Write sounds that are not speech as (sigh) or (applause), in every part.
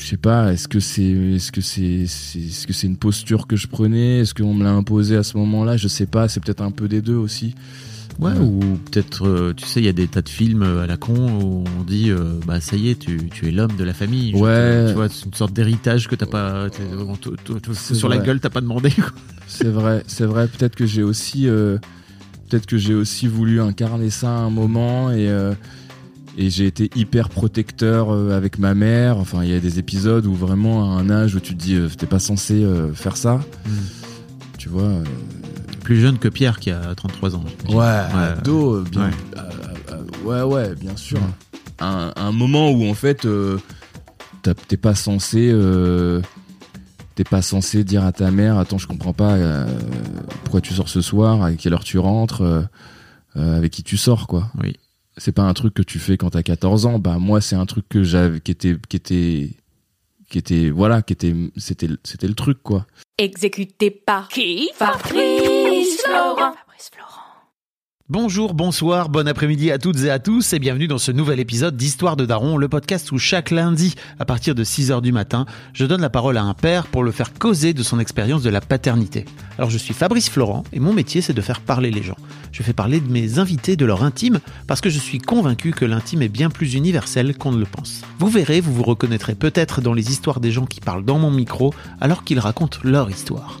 Je sais pas, est-ce que c'est est-ce que c'est c'est- est-ce que c'est une posture que je prenais? Est-ce qu'on me l'a imposé à ce moment-là? Je sais pas, c'est peut-être un peu des deux aussi. Ouais, Ouais. ou peut-être, euh, tu sais, il y a des tas de films euh, à la con où on dit, euh, bah ça y est, tu, tu es l'homme de la famille. Ouais. te- tu vois, c'est une sorte d'héritage que t'as pas, sur la gueule, t'as pas demandé. C'est vrai, c'est vrai. Peut-être que j'ai aussi, euh, peut-être que j'ai aussi voulu incarner ça à un moment et euh, et j'ai été hyper protecteur euh, avec ma mère. Enfin, il y a des épisodes où vraiment à un âge où tu te dis, euh, t'es pas censé euh, faire ça. Tu vois. euh, Plus jeune que Pierre qui a 33 ans. Ouais, ado, euh, bien. Ouais. euh, ouais, ouais, bien sûr. Ouais. Un, un moment où en fait, euh, t'es pas censé, euh, t'es pas censé dire à ta mère, attends, je comprends pas, euh, pourquoi tu sors ce soir, à quelle heure tu rentres, euh, euh, avec qui tu sors, quoi. Oui. C'est pas un truc que tu fais quand t'as 14 ans. Bah moi, c'est un truc que j'avais, qui était, qui était, qui était, voilà, qui était, c'était, c'était le truc, quoi. Exécuté par qui? Fabrice Florent. Fabrice Florent. Bonjour, bonsoir, bon après-midi à toutes et à tous et bienvenue dans ce nouvel épisode d'Histoire de Daron, le podcast où chaque lundi, à partir de 6h du matin, je donne la parole à un père pour le faire causer de son expérience de la paternité. Alors je suis Fabrice Florent et mon métier c'est de faire parler les gens. Je fais parler de mes invités de leur intime parce que je suis convaincu que l'intime est bien plus universel qu'on ne le pense. Vous verrez, vous vous reconnaîtrez peut-être dans les histoires des gens qui parlent dans mon micro alors qu'ils racontent leur histoire.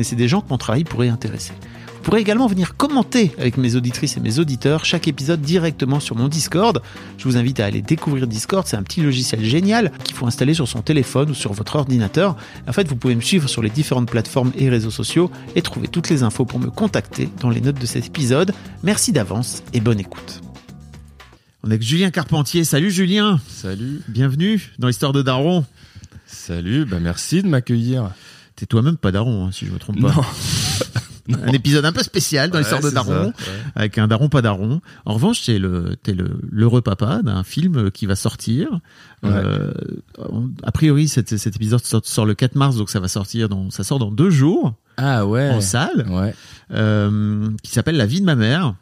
des gens que mon travail pourrait intéresser. Vous pourrez également venir commenter avec mes auditrices et mes auditeurs chaque épisode directement sur mon Discord. Je vous invite à aller découvrir Discord, c'est un petit logiciel génial qu'il faut installer sur son téléphone ou sur votre ordinateur. En fait, vous pouvez me suivre sur les différentes plateformes et réseaux sociaux et trouver toutes les infos pour me contacter dans les notes de cet épisode. Merci d'avance et bonne écoute. On est avec Julien Carpentier. Salut Julien, Salut. bienvenue dans l'histoire de Daron. Salut. Bah merci de m'accueillir. T'es toi-même pas Daron, hein, si je me trompe pas. (laughs) Un épisode un peu spécial dans l'histoire de Ouais, Daron, ouais. avec un Daron pas Daron. En revanche, t'es le t'es le l'heureux papa d'un film qui va sortir. Euh, a priori, cet, cet épisode sort, sort le 4 mars, donc ça va sortir dans ça sort dans deux jours Ah ouais. en salle, Ouais. euh, qui s'appelle La vie de ma mère,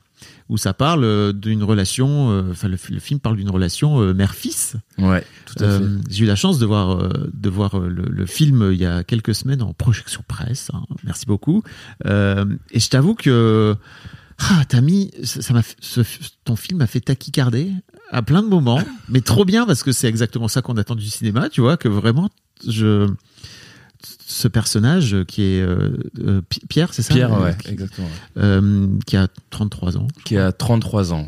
où ça parle euh, d'une relation. euh, Enfin, le, le film parle d'une relation euh, mère-fils. Ouais. Tout à fait. J'ai eu la chance de voir de voir le, le film il y a quelques semaines en projection presse. hein. merci beaucoup. Et je t'avoue que ah, t'as mis ça m'a ton film m'a fait taquicarder à plein de moments, mais trop bien parce que c'est exactement ça qu'on attend du cinéma. Tu vois que vraiment je ce personnage qui est euh, euh, Pi- Pierre, c'est ça Pierre, euh, ouais, qui, exactement. euh, qui a 33 ans Qui a 33 ans.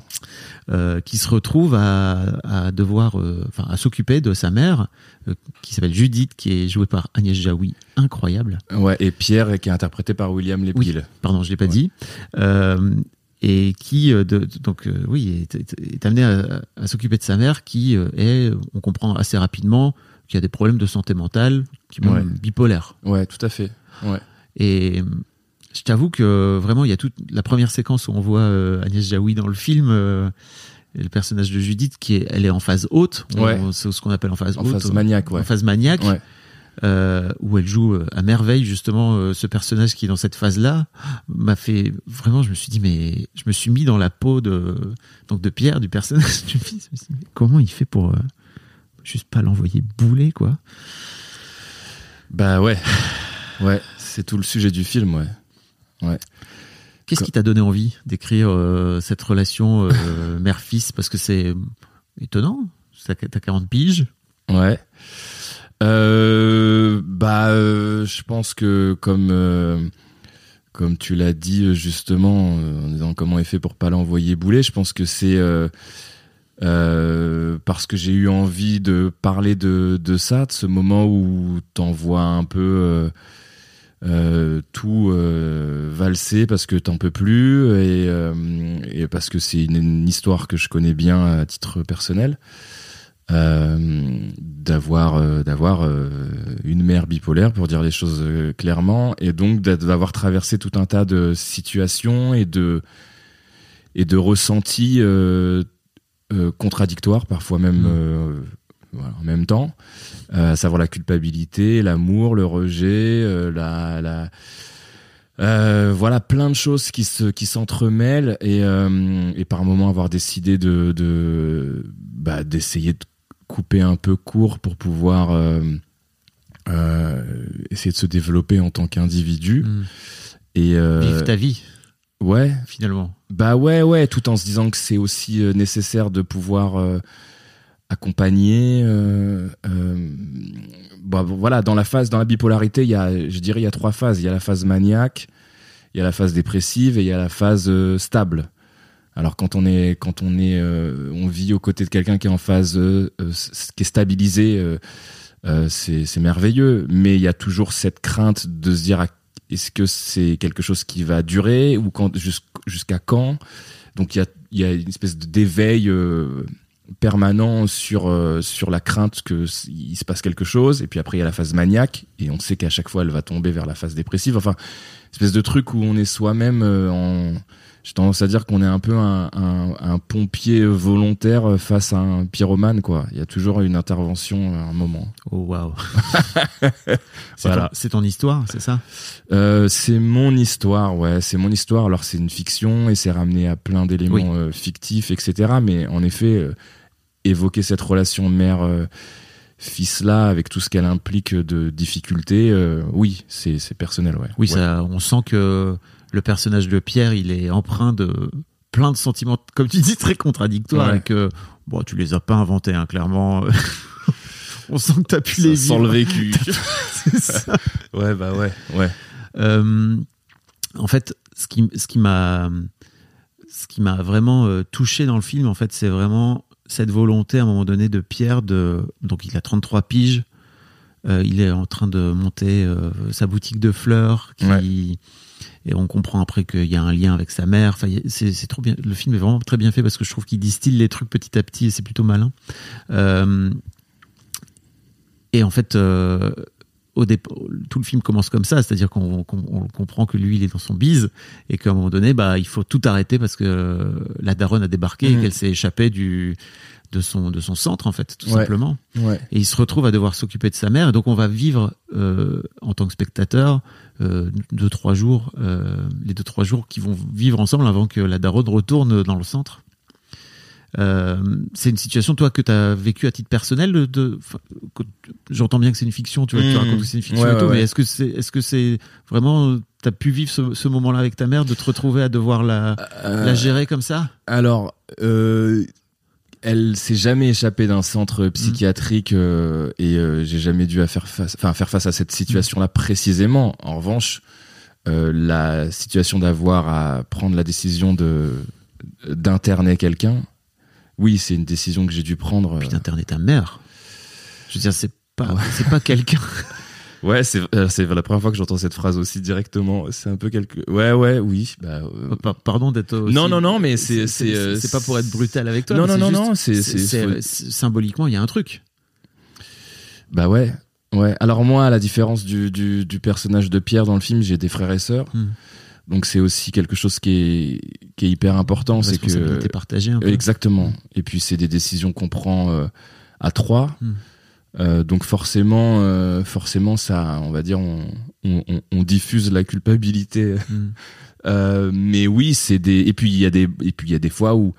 euh, qui se retrouve à, à devoir, enfin, à s'occuper de sa mère, qui s'appelle Judith, qui est jouée par Agnès Jaoui, incroyable. Ouais. Et Pierre, qui est interprété par William Lepil. Pardon, je l'ai pas Ouais. dit. Et qui, euh, de, donc, euh, oui, est, est- est amené à, à s'occuper de sa mère, qui euh, est, on comprend assez rapidement, qui a des problèmes de santé mentale, qui Ouais. bipolaire. Ouais, tout à fait. Ouais. Et euh, je t'avoue que vraiment, il y a toute la première séquence où on voit euh, Agnès Jaoui dans le film. euh, et le personnage de Judith qui est, elle est en phase haute. Ouais. C'est ce qu'on appelle en phase En haute. phase maniaque, ouais. En phase maniaque. Ouais. euh, où elle joue euh, à merveille justement euh, ce personnage qui est dans cette phase-là m'a fait vraiment je me suis dit mais je me suis mis dans la peau de donc de Pierre du personnage du mais comment il fait pour euh, juste pas l'envoyer bouler quoi Bah ouais. (sighs) Ouais, c'est tout le sujet du film, ouais. qu'est-ce Quoi qui t'a donné envie d'écrire euh, cette relation euh, (laughs) mère-fils? Parce que c'est étonnant t'as t'as 40 piges Ouais. Euh, bah, je pense que comme comme tu l'as dit justement en disant comment est fait pour pas l'envoyer bouler, je pense que c'est euh, parce que j'ai eu envie de parler de, ça, de ce moment où t'envoies un peu euh, euh, tout valser parce que t'en peux plus et, parce que c'est une, histoire que je connais bien à titre personnel d'avoir d'avoir une mère bipolaire pour dire les choses clairement et donc d'avoir traversé tout un tas de situations et de et de ressentis contradictoires parfois même Mm. euh, voilà, en même temps euh, à savoir la culpabilité l'amour le rejet euh, la, la euh, voilà plein de choses qui se qui s'entremêlent et euh, et par moment avoir décidé de de bah, d'essayer de couper un peu court pour pouvoir euh, euh, essayer de se développer en tant qu'individu Mm. et euh, vivre ta vie ouais. Finalement. Bah ouais ouais tout en se disant que c'est aussi euh, nécessaire de pouvoir euh, accompagner euh, euh, bah, voilà dans la phase dans la bipolarité il y a je dirais il y a trois phases. Il y a la phase maniaque il y a la phase dépressive et il y a la phase euh, stable. Alors quand on est quand on est on vit aux côtés de quelqu'un qui est en phase qui est stabilisé c'est merveilleux. Mais il y a toujours cette crainte de se dire ah, est-ce que c'est quelque chose qui va durer ou jusqu'à quand? Donc il y a une espèce d'éveil euh, permanent sur euh, sur la crainte que s- il se passe quelque chose et puis après il y a la phase maniaque et on sait qu'à chaque fois elle va tomber vers la phase dépressive. Enfin espèce de truc où on est soi-même euh, en j'ai tendance à dire qu'on est un peu un, un, un pompier volontaire face à un pyromane quoi il y a toujours une intervention à un moment oh waouh (laughs) c'est Voilà. ton- c'est ton histoire c'est ça? Euh, c'est mon histoire, ouais, c'est mon histoire. Alors c'est une fiction et c'est ramené à plein d'éléments Oui. euh, fictifs, etc. Mais en effet, euh, évoquer cette relation mère-fils là, avec tout ce qu'elle implique de difficultés, euh, oui, c'est c'est personnel, ouais. Oui, Ouais. ça, on sent que le personnage de Pierre, il est empreint de plein de sentiments, comme tu dis, très contradictoires Ouais. et que, bon, tu les as pas inventés, hein, clairement. (laughs) on sent que tu as pu Ça les sent vivre. le vécu. (laughs) Ça. (laughs) ouais, bah ouais, ouais. Euh, en fait, ce qui, ce qui m'a, ce qui m'a vraiment euh, touché dans le film, en fait, c'est vraiment cette volonté à un moment donné de Pierre de, donc il a 33 piges, euh, il est en train de monter sa boutique de fleurs, qui, Ouais. Et on comprend après qu'il y a un lien avec sa mère. Le film est vraiment très bien fait parce que je trouve qu'il distille les trucs petit à petit et c'est plutôt malin. Euh, et en fait, euh, au tout le film commence comme ça, c'est-à-dire qu'on qu'on- on comprend que lui, il est dans son bise et qu'à un moment donné, bah, il faut tout arrêter parce que euh, la daronne a débarqué et Mhm. qu'elle s'est échappée du de son de son centre en fait, tout Ouais. simplement. Ouais. Et il se retrouve à devoir s'occuper de sa mère. Et donc on va vivre euh, en tant que spectateur euh, deux trois jours, euh, les deux trois jours qui vont vivre ensemble avant que la daronne retourne dans le centre. Euh, c'est une situation toi que tu as vécu à titre personnel de, j'entends bien que c'est une fiction tu vois tu Mmh. racontes que c'est une fiction Ouais, et tout ouais, mais est-ce que c'est est-ce que c'est vraiment tu as pu vivre ce, ce moment-là avec ta mère de te retrouver à devoir la Euh, la gérer comme ça? Alors, euh, elle s'est jamais échappée d'un centre psychiatrique euh, et j'ai jamais dû à faire face, enfin faire face à cette situation-là précisément. En revanche, la situation d'avoir à prendre la décision de d'interner quelqu'un, oui, c'est une décision que j'ai dû prendre. puis d'interner ta mère je veux dire c'est pas Ouais. c'est pas quelqu'un (laughs) Ouais, c'est euh, la première fois que j'entends cette phrase aussi directement. C'est un peu quelque. Ouais, ouais, oui. Bah, euh, Pa- Pardon d'être aussi- Non, non, non, mais c'est- c'est, euh, pas pour être brutal avec toi. Non, non, non, non, c'est- symboliquement il y a un truc. Bah ouais, ouais. Alors moi, à la différence du, du, du personnage de Pierre dans le film, j'ai des frères et sœurs. Hmm. Donc c'est aussi quelque chose qui est, qui est hyper important. C'est que partagée un peu. Exactement. Et puis c'est des décisions qu'on prend euh, à trois. Hmm. Euh, donc forcément, euh, forcément, ça, on va dire, on, on, diffuse la culpabilité. (laughs) Euh, mais oui, c'est des. Et puis il y a des. Et puis il y a des fois où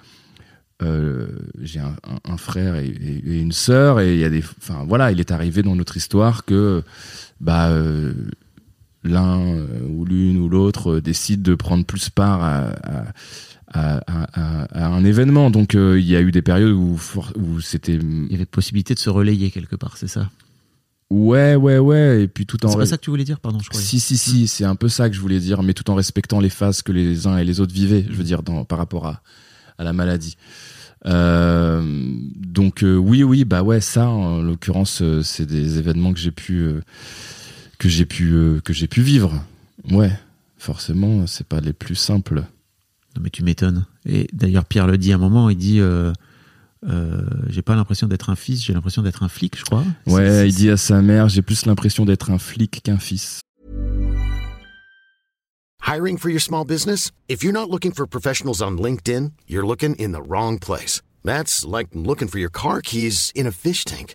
j'ai un, un- un frère et, et- une sœur et il y a des. Enfin voilà, il est arrivé dans notre histoire que bah l'un euh, ou l'une ou l'autre euh, décide de prendre plus part à, à, à, à- à un événement. Donc euh, il y a eu des périodes où, c'était Il y avait possibilité de se relayer quelque part, c'est ça? Ouais ouais ouais et puis tout en C'est pas ça que tu voulais dire, pardon, je croyais. si si si c'est un peu ça que je voulais dire mais tout en respectant les phases que les uns et les autres vivaient je veux dire dans, par rapport à, à la maladie Euh, donc euh, oui oui bah ouais ça en l'occurrence c'est des événements que j'ai pu que j'ai pu euh, que j'ai pu vivre ouais forcément c'est pas les plus simples Non, mais tu m'étonnes. Et d'ailleurs, Pierre le dit à un moment, il dit euh, euh, J'ai pas l'impression d'être un fils, j'ai l'impression d'être un flic, je crois. C'est- ouais c'est- il dit à sa mère j'ai plus l'impression d'être un flic qu'un fils Hiring for your small business? If you're not looking for professionals on LinkedIn, you're looking in the wrong place. That's like looking for your car keys in a fish tank.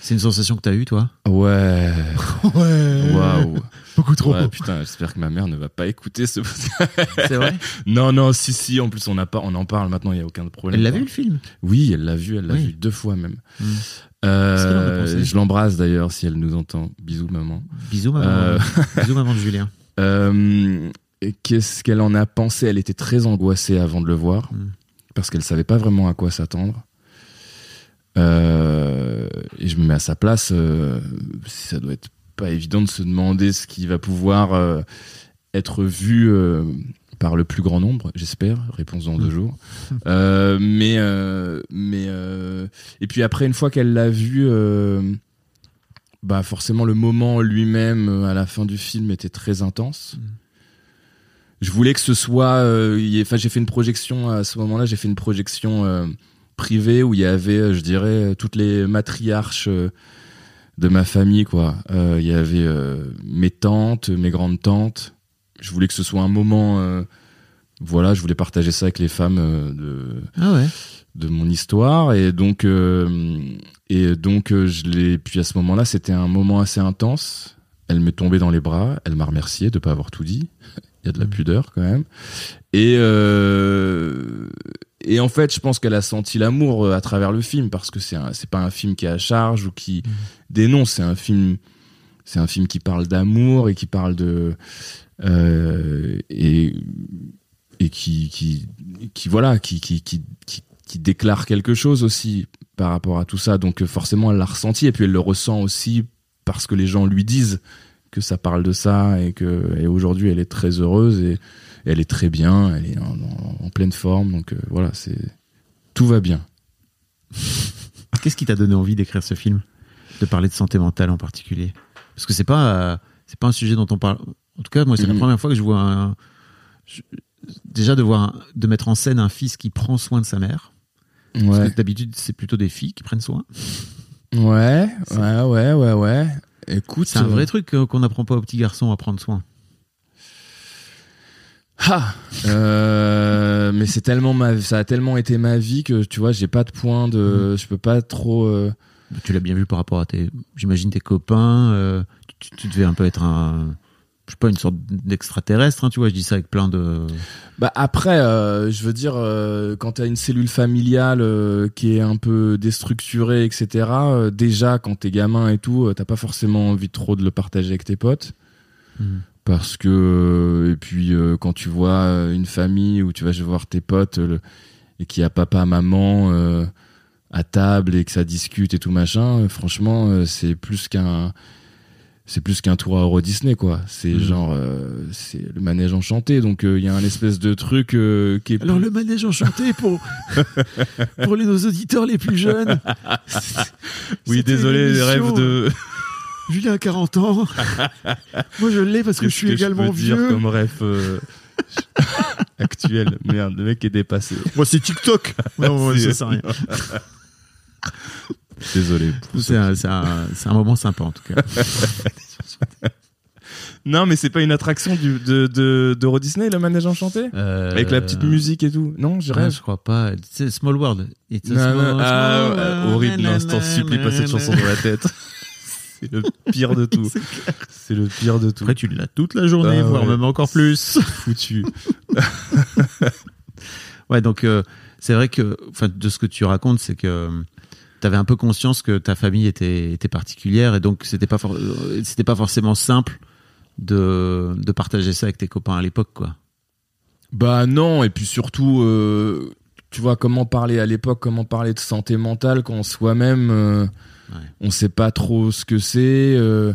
C'est une sensation que tu as eue, toi? Ouais (laughs) Ouais. waouh Beaucoup trop. Ouais, putain, j'espère que ma mère ne va pas écouter ce. C'est vrai? (laughs) Non, non, si, si. En plus, on, a pas, on en parle maintenant. Il y a aucun problème. Elle l'a vu le film? Oui, elle l'a vu. Elle l'a Oui. vu deux fois même. Hmm. Euh, je l'embrasse d'ailleurs si elle nous entend. Bisous, maman. Bisous, maman. Euh. Bisous, maman de Julien. (laughs) Euh, Qu'est-ce qu'elle en a pensé? Elle était très angoissée avant de le voir Hmm. parce qu'elle savait pas vraiment à quoi s'attendre. Euh, et je me mets à sa place. euh, ça doit être pas évident de se demander ce qui va pouvoir euh, être vu euh, par le plus grand nombre, j'espère. Réponse dans deux jours. Euh, mais mais et puis après une fois qu'elle l'a vu. bah forcément le moment lui-même à la fin du film était très intense. Je voulais que ce soit, euh, enfin j'ai fait une projection à ce moment-là, j'ai fait une projection euh, privée où il y avait, euh, je dirais, euh, toutes les matriarches euh, de ma famille quoi. Euh, Il y avait euh, mes tantes, mes grandes tantes. Je voulais que ce soit un moment, euh, voilà, je voulais partager ça avec les femmes de Ah ouais de mon histoire et donc et donc je l'ai puis à ce moment-là c'était un moment assez intense elle m'est tombée dans les bras elle m'a remercié de pas avoir tout dit (laughs) il y a de la Mhm. pudeur quand même et euh, et en fait je pense qu'elle a senti l'amour euh, à travers le film parce que c'est c'est pas un film qui est à charge ou qui dénonce c'est un film c'est un film qui parle d'amour et qui parle de euh, et et qui qui qui voilà qui qui qui qui, qui déclare quelque chose aussi par rapport à tout ça. Donc euh, forcément elle l'a ressenti et puis elle le ressent aussi parce que les gens lui disent que ça parle de ça et que et aujourd'hui elle est très heureuse et elle est très bien elle est en, en- en pleine forme donc euh, voilà c'est tout va bien (laughs) Qu'est-ce qui t'a donné envie d'écrire ce film? De parler de santé mentale en particulier? Parce que c'est pas, euh, c'est pas un sujet dont on parle. En tout cas, moi, c'est la Mhm. première fois que je vois un. je- déjà, de, voir un- de mettre en scène un fils qui prend soin de sa mère. Parce ouais que d'habitude, c'est plutôt des filles qui prennent soin. ouais ouais ouais ouais ouais écoute C'est un euh, vrai truc euh, qu'on n'apprend pas aux petits garçons à prendre soin. Ah, euh, mais c'est tellement ma, ça a tellement été ma vie que tu vois, j'ai pas de point de, je peux pas trop. euh, Tu l'as bien vu par rapport à tes. J'imagine tes copains. euh, tu, tu devais un peu être un. Je sais pas, une sorte d'extraterrestre, hein, tu vois, je dis ça avec plein de. Bah après, je veux dire, quand t'as une cellule familiale qui est un peu déstructurée, etc. déjà, quand t'es gamin et tout, t'as pas forcément envie trop de le partager avec tes potes. Mhm. Parce que euh, et puis euh, quand tu vois euh, une famille où tu vas voir tes potes le- et qu'il y a papa maman à table et que ça discute et tout machin franchement c'est plus qu'un c'est plus qu'un tour à Euro Disney quoi. C'est Mhm. genre euh, c'est le manège enchanté donc euh, il y a un espèce de truc euh, qui est Alors le manège enchanté pour (laughs) pour les, nos auditeurs les plus jeunes. oui désolé les rêves de Julien a 40 ans. (laughs) Moi je l'ai parce que je suis également peux dire vieux. comme rêve euh, (laughs) actuel? Merde le mec est dépassé Moi c'est TikTok. (laughs) Non, C'est- ça sert à rien. désolé C'est un, moment sympa en tout cas. non mais c'est pas une attraction du, de de d'Euro Disney le manège enchanté? Avec la petite musique et tout non je rêve je crois pas. C'est Small World. It's a Non, non, small- ah, small euh, world. horrible, non, je t'en supplie, pas cette chanson dans la tête. C'est le pire de (laughs) tout. C'est le pire de tout. Après, tu l'as toute la journée, Ah, voire ouais. même encore plus. (laughs) foutu. (laughs) Ouais, donc euh, c'est vrai que, enfin, de ce que tu racontes, c'est que tu avais un peu conscience que ta famille était, était particulière et donc c'était pas for- euh, c'était pas forcément simple de, de partager ça avec tes copains à l'époque, quoi. Bah non, et puis surtout, euh, tu vois, comment parler à l'époque, comment parler de santé mentale quand soi-même, euh, Ouais. on sait pas trop ce que c'est. euh.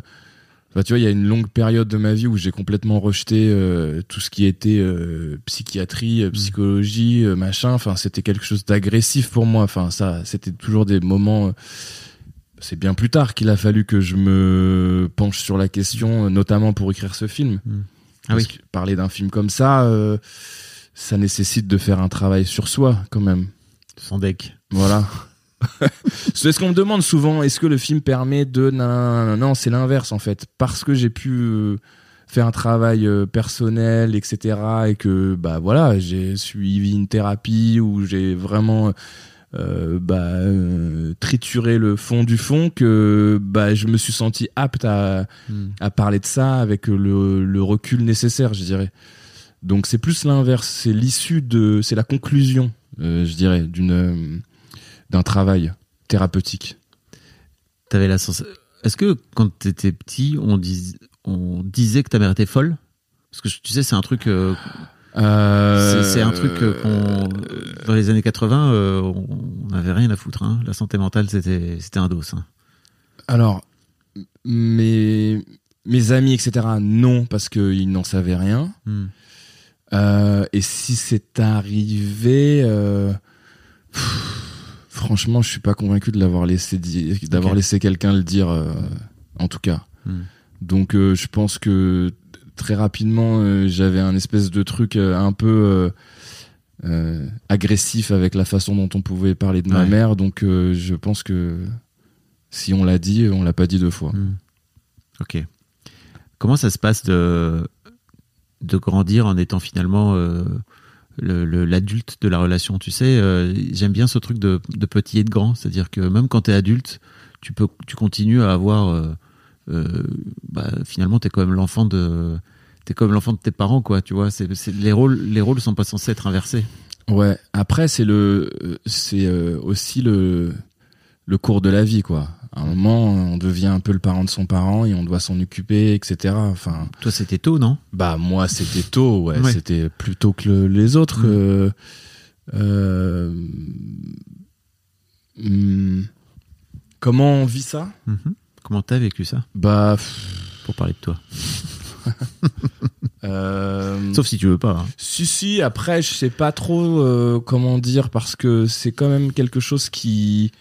Bah, tu vois, il y a une longue période de ma vie où j'ai complètement rejeté euh, tout ce qui était euh, psychiatrie, euh, psychologie, euh, machin. Enfin, c'était quelque chose d'agressif pour moi. Enfin, ça, c'était toujours des moments. c'est bien plus tard qu'il a fallu que je me penche sur la question, notamment pour écrire ce film. Ah Parce oui. que parler d'un film comme ça, ça nécessite de faire un travail sur soi, quand même. Sans deck. Voilà. (laughs) c'est ce qu'on me demande souvent. Est-ce que le film permet de non, c'est l'inverse en fait, parce que j'ai pu euh, faire un travail euh, personnel, etc. Et que bah voilà, j'ai suivi une thérapie où j'ai vraiment euh, bah, euh, trituré le fond du fond que bah je me suis senti apte à Hmm. à parler de ça avec le, le recul nécessaire, je dirais. Donc c'est plus l'inverse, c'est l'issue de, c'est la conclusion, euh, je dirais, d'une euh, d'un travail thérapeutique. T'avais la sensation. Est-ce que quand t'étais petit, on, dis... on disait que ta mère était folle? Parce que tu sais, c'est un truc. euh, c'est c'est un truc euh, qu'on. Dans les années 80, euh, on n'avait rien à foutre. hein. La santé mentale, c'était c'était un dos. hein. Alors, mes mes amis, etc. Non, parce qu'ils n'en savaient rien. Hmm. Euh, et si c'est arrivé, euh, pff, franchement, je suis pas convaincu de l'avoir laissé d'avoir laissé quelqu'un le dire, euh, en tout cas. Hmm. Donc, je pense que très rapidement, j'avais un espèce de truc un peu agressif avec la façon dont on pouvait parler de ma mère. Donc, je pense que si on l'a dit, on l'a pas dit deux fois. Hmm. Ok. Comment ça se passe de, de grandir en étant finalement euh, l'adulte de la relation Tu sais, euh, j'aime bien ce truc de, de petit et de grand. C'est-à-dire que même quand tu es adulte, tu, peux, tu continues à avoir. euh, bah, finalement, tu es quand même l'enfant de. T'es comme l'enfant de tes parents, quoi, tu vois. C'est, les rôles, les rôles sont pas censés être inversés. Ouais. Après, c'est le, c'est aussi le, le cours de la vie, quoi. À un moment, on devient un peu le parent de son parent et on doit s'en occuper, etc. Enfin, Toi, c'était tôt, non? bah moi, c'était tôt, ouais. Ouais. C'était plus tôt que le- les autres. Mm. euh, euh, hum, comment on vit ça? Mhm. Comment t'as vécu ça? Bah, pff, Pour parler de toi. (laughs) euh, Sauf si tu veux pas. hein. Si si, après je sais pas trop euh, comment dire parce que c'est quand même quelque chose qui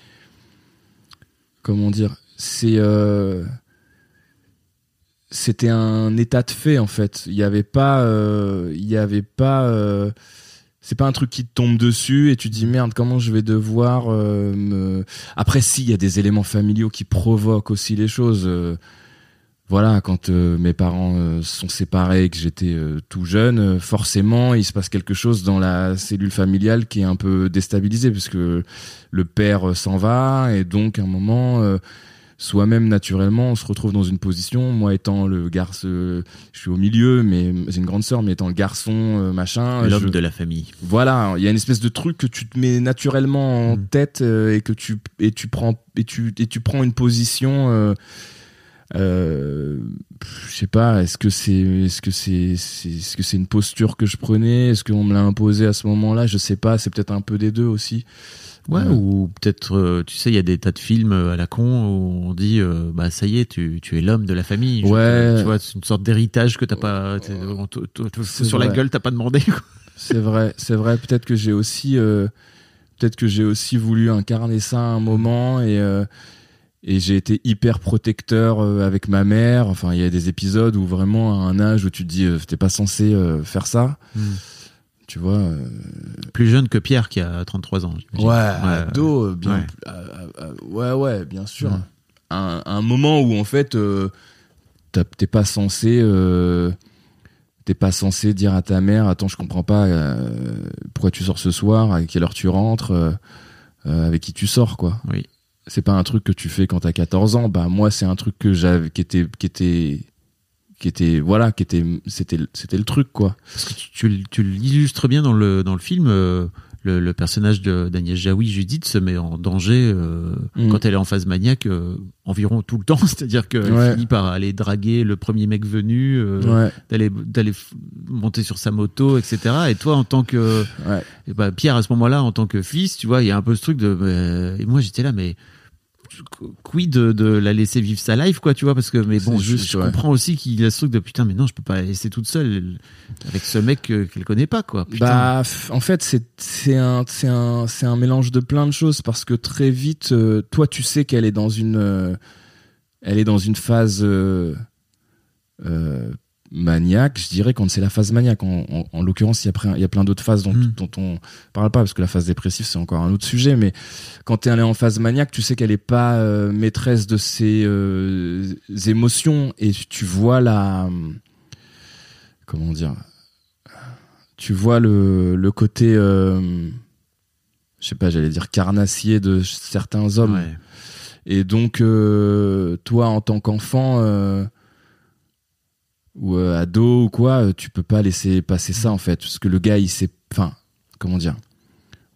comment dire, euh, c'était un état de fait en fait. Il y avait pas euh, y avait pas euh, c'est pas un truc qui te tombe dessus et tu dis merde comment je vais devoir euh, me après si y a des éléments familiaux qui provoquent aussi les choses euh, voilà, quand euh, mes parents euh, sont séparés et que j'étais euh, tout jeune, forcément, il se passe quelque chose dans la cellule familiale qui est un peu déstabilisée puisque le père s'en va et donc à un moment, soi-même naturellement, on se retrouve dans une position. Moi étant le garçon, je suis au milieu, mais j'ai une grande sœur, mais étant le garçon, machin, L'homme je- de la famille. voilà, il y a une espèce de truc que tu te mets naturellement en Mm. tête et que tu et tu prends et tu et tu prends une position euh, euh, je sais pas, est-ce que c'est, est-ce que c'est, est-ce que c'est une posture que je prenais, est-ce qu'on me l'a imposé à ce moment-là, je sais pas, c'est peut-être un peu des deux aussi. Ouais, Ouais. ou peut-être, euh, tu sais, il y a des tas de films euh, à la con où on dit, euh, bah ça y est, tu, tu es l'homme de la famille. Ouais. Tu vois, c'est une sorte d'héritage que t'as pas, sur la gueule, t'as pas demandé. C'est vrai, c'est vrai. Peut-être que j'ai aussi, euh, peut-être que j'ai aussi voulu incarner ça à un moment et euh, et j'ai été hyper protecteur euh, avec ma mère. Enfin, il y a des épisodes où vraiment à un âge où tu te dis, euh, t'es pas censé euh, faire ça. Tu vois. euh, Plus jeune que Pierre qui a 33 ans. j'imagine. Ouais, Ouais, ado, euh, bien. ouais. euh, euh, euh, ouais, ouais, bien sûr. Ouais. Un, un moment où en fait, euh, t'es pas censé, euh, t'es pas censé dire à ta mère, attends, je comprends pas, euh, pourquoi tu sors ce soir, à quelle heure tu rentres, euh, euh, avec qui tu sors, quoi. Oui. C'est pas un truc que tu fais quand t'as 14 ans. Bah moi, c'est un truc que j'avais, qui était, qui était, qui était, voilà, qui était, c'était, c'était le truc, quoi. Parce que tu, tu, tu l'illustres bien dans le, dans le film. euh, le, le personnage de Daniel Jaoui, Judith, se met en danger euh, Mm. quand elle est en phase maniaque euh, environ tout le temps. (laughs) C'est-à-dire qu'elle Ouais. finit par aller draguer le premier mec venu, euh, Ouais, d'aller d'aller monter sur sa moto, etc. Et toi, en tant que ouais. bah, Pierre, à ce moment-là, en tant que fils, tu vois, il y a un peu ce truc de. euh, et moi, j'étais là, mais quid de, de la laisser vivre sa life, quoi, tu vois, parce que mais bon, je, juste, je ouais. comprends aussi qu'il a ce truc de putain, mais non, je peux pas la laisser toute seule avec ce mec que- qu'elle connaît pas, quoi. Putain. Bah, en fait, c'est c'est un c'est un c'est un mélange de plein de choses parce que très vite, euh, toi, tu sais qu'elle est dans une euh, elle est dans une phase euh, maniaque. Je dirais quand c'est la phase maniaque. En, en, en l'occurrence, il y a plein il y a plein d'autres phases dont, Mm. dont on parle pas parce que la phase dépressive c'est encore un autre sujet. Mais quand elle est en phase maniaque, tu sais qu'elle est pas euh, maîtresse de ses euh, émotions et tu vois la comment dire tu vois le, le côté euh, je sais pas j'allais dire carnassier de certains hommes Ouais. et donc euh, toi en tant qu'enfant euh, ou euh, ado ou quoi euh, tu peux pas laisser passer ça en fait. Parce que le gars il sait enfin comment dire?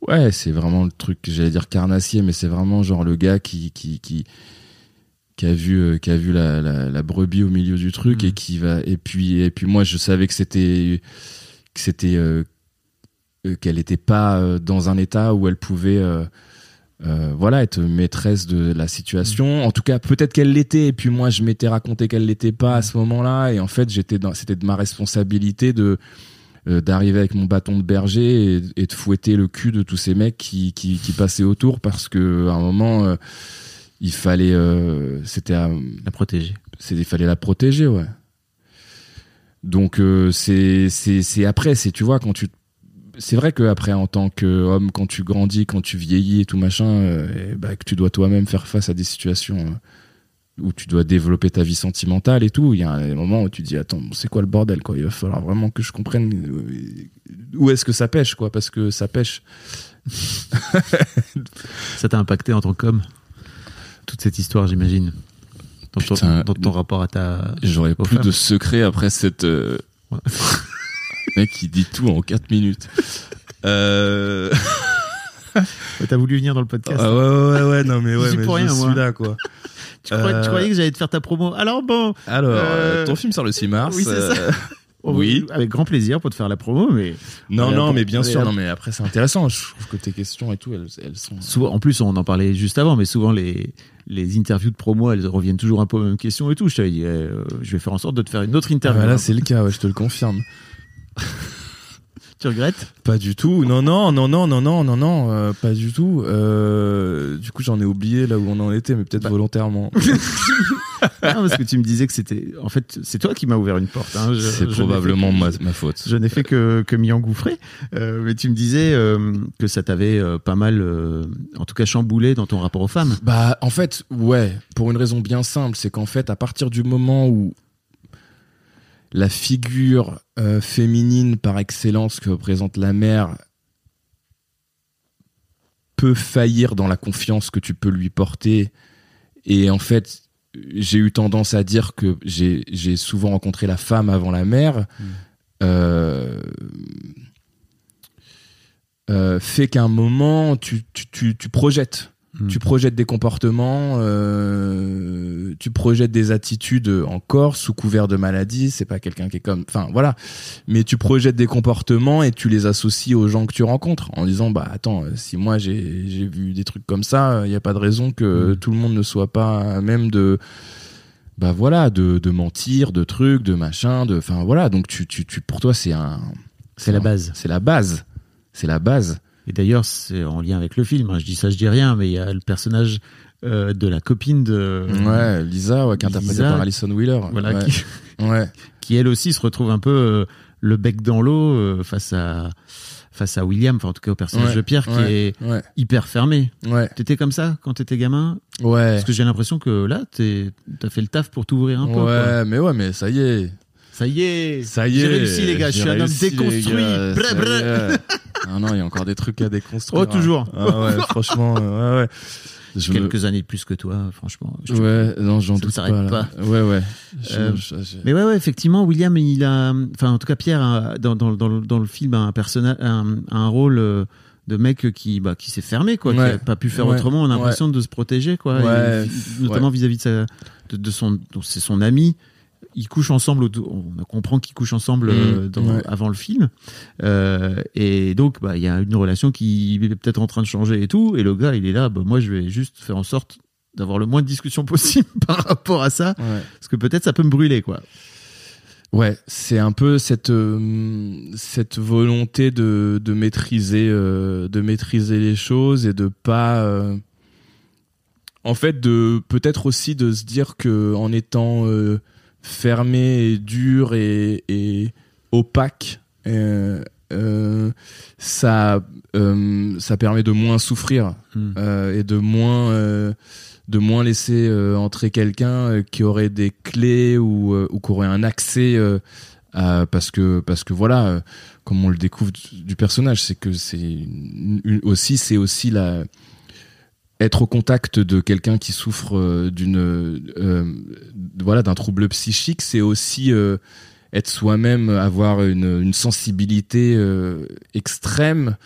Ouais c'est vraiment le truc j'allais dire carnassier mais c'est vraiment genre le gars qui qui qui qui a vu euh, qui a vu la, la, la brebis au milieu du truc et qui va et puis et puis moi je savais que c'était que c'était euh, euh, qu'elle était pas dans un état où elle pouvait euh, voilà être maîtresse de la situation. En tout cas peut-être qu'elle l'était et puis moi je m'étais raconté qu'elle l'était pas à ce moment-là et en fait j'étais dans c'était de ma responsabilité de euh, d'arriver avec mon bâton de berger et, et de fouetter le cul de tous ces mecs qui, qui, qui passaient autour parce que à un moment euh, il fallait euh, c'était à- La protéger. c'est il fallait la protéger ouais. Donc euh, c'est c'est c'est après c'est tu vois quand tu c'est vrai que après en tant qu'homme quand tu grandis quand tu vieillis et tout machin euh, et bah, que tu dois toi-même faire face à des situations euh, où tu dois développer ta vie sentimentale et tout il y a un moment où tu dis attends c'est quoi le bordel quoi? Il va falloir vraiment que je comprenne euh, où est-ce que ça pêche quoi? Parce que ça pêche (laughs) Ça t'a impacté en tant qu'homme? Toute cette histoire, j'imagine. Dans, ton- Putain. dans ton rapport à ta. j'aurais plus femmes. de secrets après cette euh, Ouais. (laughs) mec qui dit tout en 4 minutes euh... (laughs) Ouais, T'as voulu venir dans le podcast. Ah ouais, ouais, ouais, non, mais (laughs) ouais, suis mais pour je rien, suis moi. là, quoi. tu, croyais, tu euh, croyais que j'allais te faire ta promo? Alors bon. Alors, Euh, ton film sur le 6 mars. oui, c'est ça. (laughs) Oui. Avec grand plaisir pour te faire la promo, mais. non, non, mais bien sûr, non, mais après, c'est intéressant. Je trouve que tes questions et tout, elles, elles sont. Souvent, en plus, on en parlait juste avant, mais souvent les, les interviews de promo, elles reviennent toujours un peu aux mêmes questions et tout. Je t'avais dit, euh, je vais faire en sorte de te faire une autre Ah, interview. bah là, c'est le cas, ouais, je te le confirme. (laughs) tu regrettes? Pas du tout. Non, non, non, non, non, non, non, non, euh, pas du tout. Euh, du coup, j'en ai oublié là où on en était, mais peut-être Bah. volontairement. (laughs) Ah, Parce que tu me disais que c'était. En fait, c'est toi qui m'as ouvert une porte. hein. Je- C'est probablement que- ma, ma faute. Je n'ai fait que, que m'y engouffrer. Euh, mais tu me disais euh, que ça t'avait euh, pas mal, euh, en tout cas, chamboulé dans ton rapport aux femmes. Bah, en fait, ouais, pour une raison bien simple, c'est qu'en fait, à partir du moment où la figure euh, féminine par excellence que représente la mère peut faillir dans la confiance que tu peux lui porter, et en fait, j'ai eu tendance à dire que j'ai souvent rencontré la femme avant la mère. euh, euh, fait qu'à un moment tu, tu, tu, tu projettes Hmm. Tu projettes des comportements, euh, tu projettes des attitudes encore sous couvert de maladie. C'est pas quelqu'un qui est comme, enfin voilà. Mais tu projettes des comportements et tu les associes aux gens que tu rencontres en disant bah attends, euh, si moi j'ai j'ai vu des trucs comme ça, il y a pas de raison que Mm. tout le monde ne soit pas à même de bah voilà de de mentir, de trucs, de machin, de enfin voilà. Donc tu tu tu pour toi c'est un C'est la base. c'est la base, c'est la base. Et d'ailleurs, c'est en lien avec le film. hein. Je dis ça, je dis rien, mais il y a le personnage euh, de la copine de. Ouais, Lisa, ouais, qui est interprétée par Alison Wheeler. Voilà, ouais. qui, (laughs) ouais. qui, elle aussi se retrouve un peu euh, le bec dans l'eau euh, face à face à William, enfin en tout cas au personnage de Pierre qui est hyper fermé. ouais, T'étais comme ça quand t'étais gamin? Ouais. Parce que j'ai l'impression que là, t'as fait le taf pour t'ouvrir un peu. ouais, quoi. mais ouais, mais ça y est. Ça y est, Ça y est. J'ai réussi les gars, je suis un homme déconstruit. brr. Ah non, il y a encore des trucs à déconstruire. Oh, toujours. hein. Ah ouais, (laughs) franchement, euh, ouais, ouais. Je me- Quelques années de plus que toi, franchement. je te- Ouais, non, j'en doute s'arrête pas. là. Ouais, ouais. Je- Euh, je- je- Mais ouais, ouais, effectivement, William, il a, enfin, en tout cas, Pierre, a, dans, dans, dans, le- dans le film, a un personnage, un, un rôle euh, de mec qui, bah, qui s'est fermé, quoi, qui Ouais. a pas pu faire Ouais. autrement. On a l'impression de se protéger, quoi. Ouais. Et notamment vis-à-vis de, sa, de, de son, donc c'est son ami. Ils couchent ensemble. On comprend qu'ils couchent ensemble euh, Mmh, dans- ouais. avant le film. Euh, et donc, bah, il y a une relation qui est peut-être en train de changer et tout. Et le gars, il est là. Bah, moi, je vais juste faire en sorte d'avoir le moins de discussions (laughs) possible par rapport à ça, ouais. parce que peut-être ça peut me brûler, quoi. Ouais, c'est un peu cette euh, cette volonté de de maîtriser de maîtriser les choses et de pas en fait de peut-être aussi de se dire que en étant fermé et dur et, et opaque euh, euh, ça euh, ça permet de moins souffrir Hmm. et de moins de moins laisser entrer quelqu'un qui aurait des clés ou ou qui aurait un accès à- parce que parce que voilà comme on le découvre du, personnage c'est que c'est aussi c'est aussi la être au contact de quelqu'un qui souffre euh, d'une euh, voilà d'un trouble psychique c'est aussi euh, être soi-même avoir une, sensibilité extrême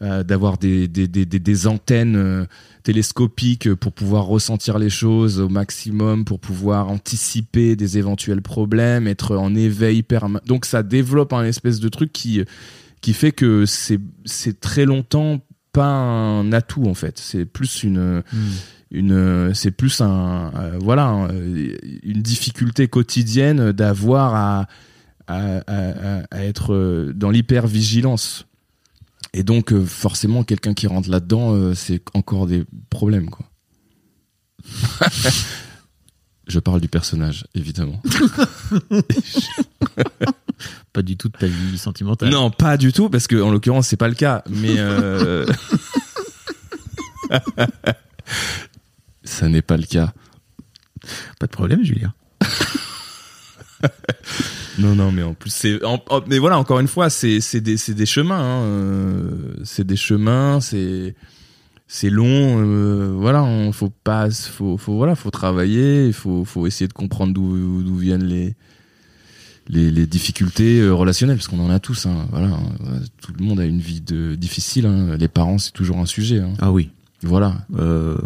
d'avoir des, des, des, des, antennes télescopiques pour pouvoir ressentir les choses au maximum, pour pouvoir anticiper des éventuels problèmes, être en éveil permanent. Donc ça développe un espèce de truc qui, qui fait que c'est très longtemps pas un atout en fait. C'est plus une une c'est plus un euh, voilà un- une difficulté quotidienne d'avoir à à, à- à être euh, dans l'hypervigilance. Et donc euh, forcément quelqu'un qui rentre là-dedans euh, c'est encore des problèmes quoi. (laughs) Je parle du personnage évidemment (laughs) Pas du tout de ta vie sentimentale. non pas du tout parce que en l'occurrence c'est pas le cas mais euh, (laughs) ça n'est pas le cas Pas de problème, Julien. (laughs) Non, non, mais en plus, c'est. en- en- mais voilà, encore une fois, c'est c'est des, c'est des chemins. hein, euh, c'est des chemins, c'est. C'est long, euh, voilà, on faut pas, faut, faut, voilà, faut travailler, il faut, faut essayer de comprendre d'où, d'où viennent les, les, les difficultés euh, relationnelles, parce qu'on en a tous, hein, voilà, hein, tout le monde a une vie de, difficile, hein, les parents c'est toujours un sujet, hein, Ah oui. voilà, Euh,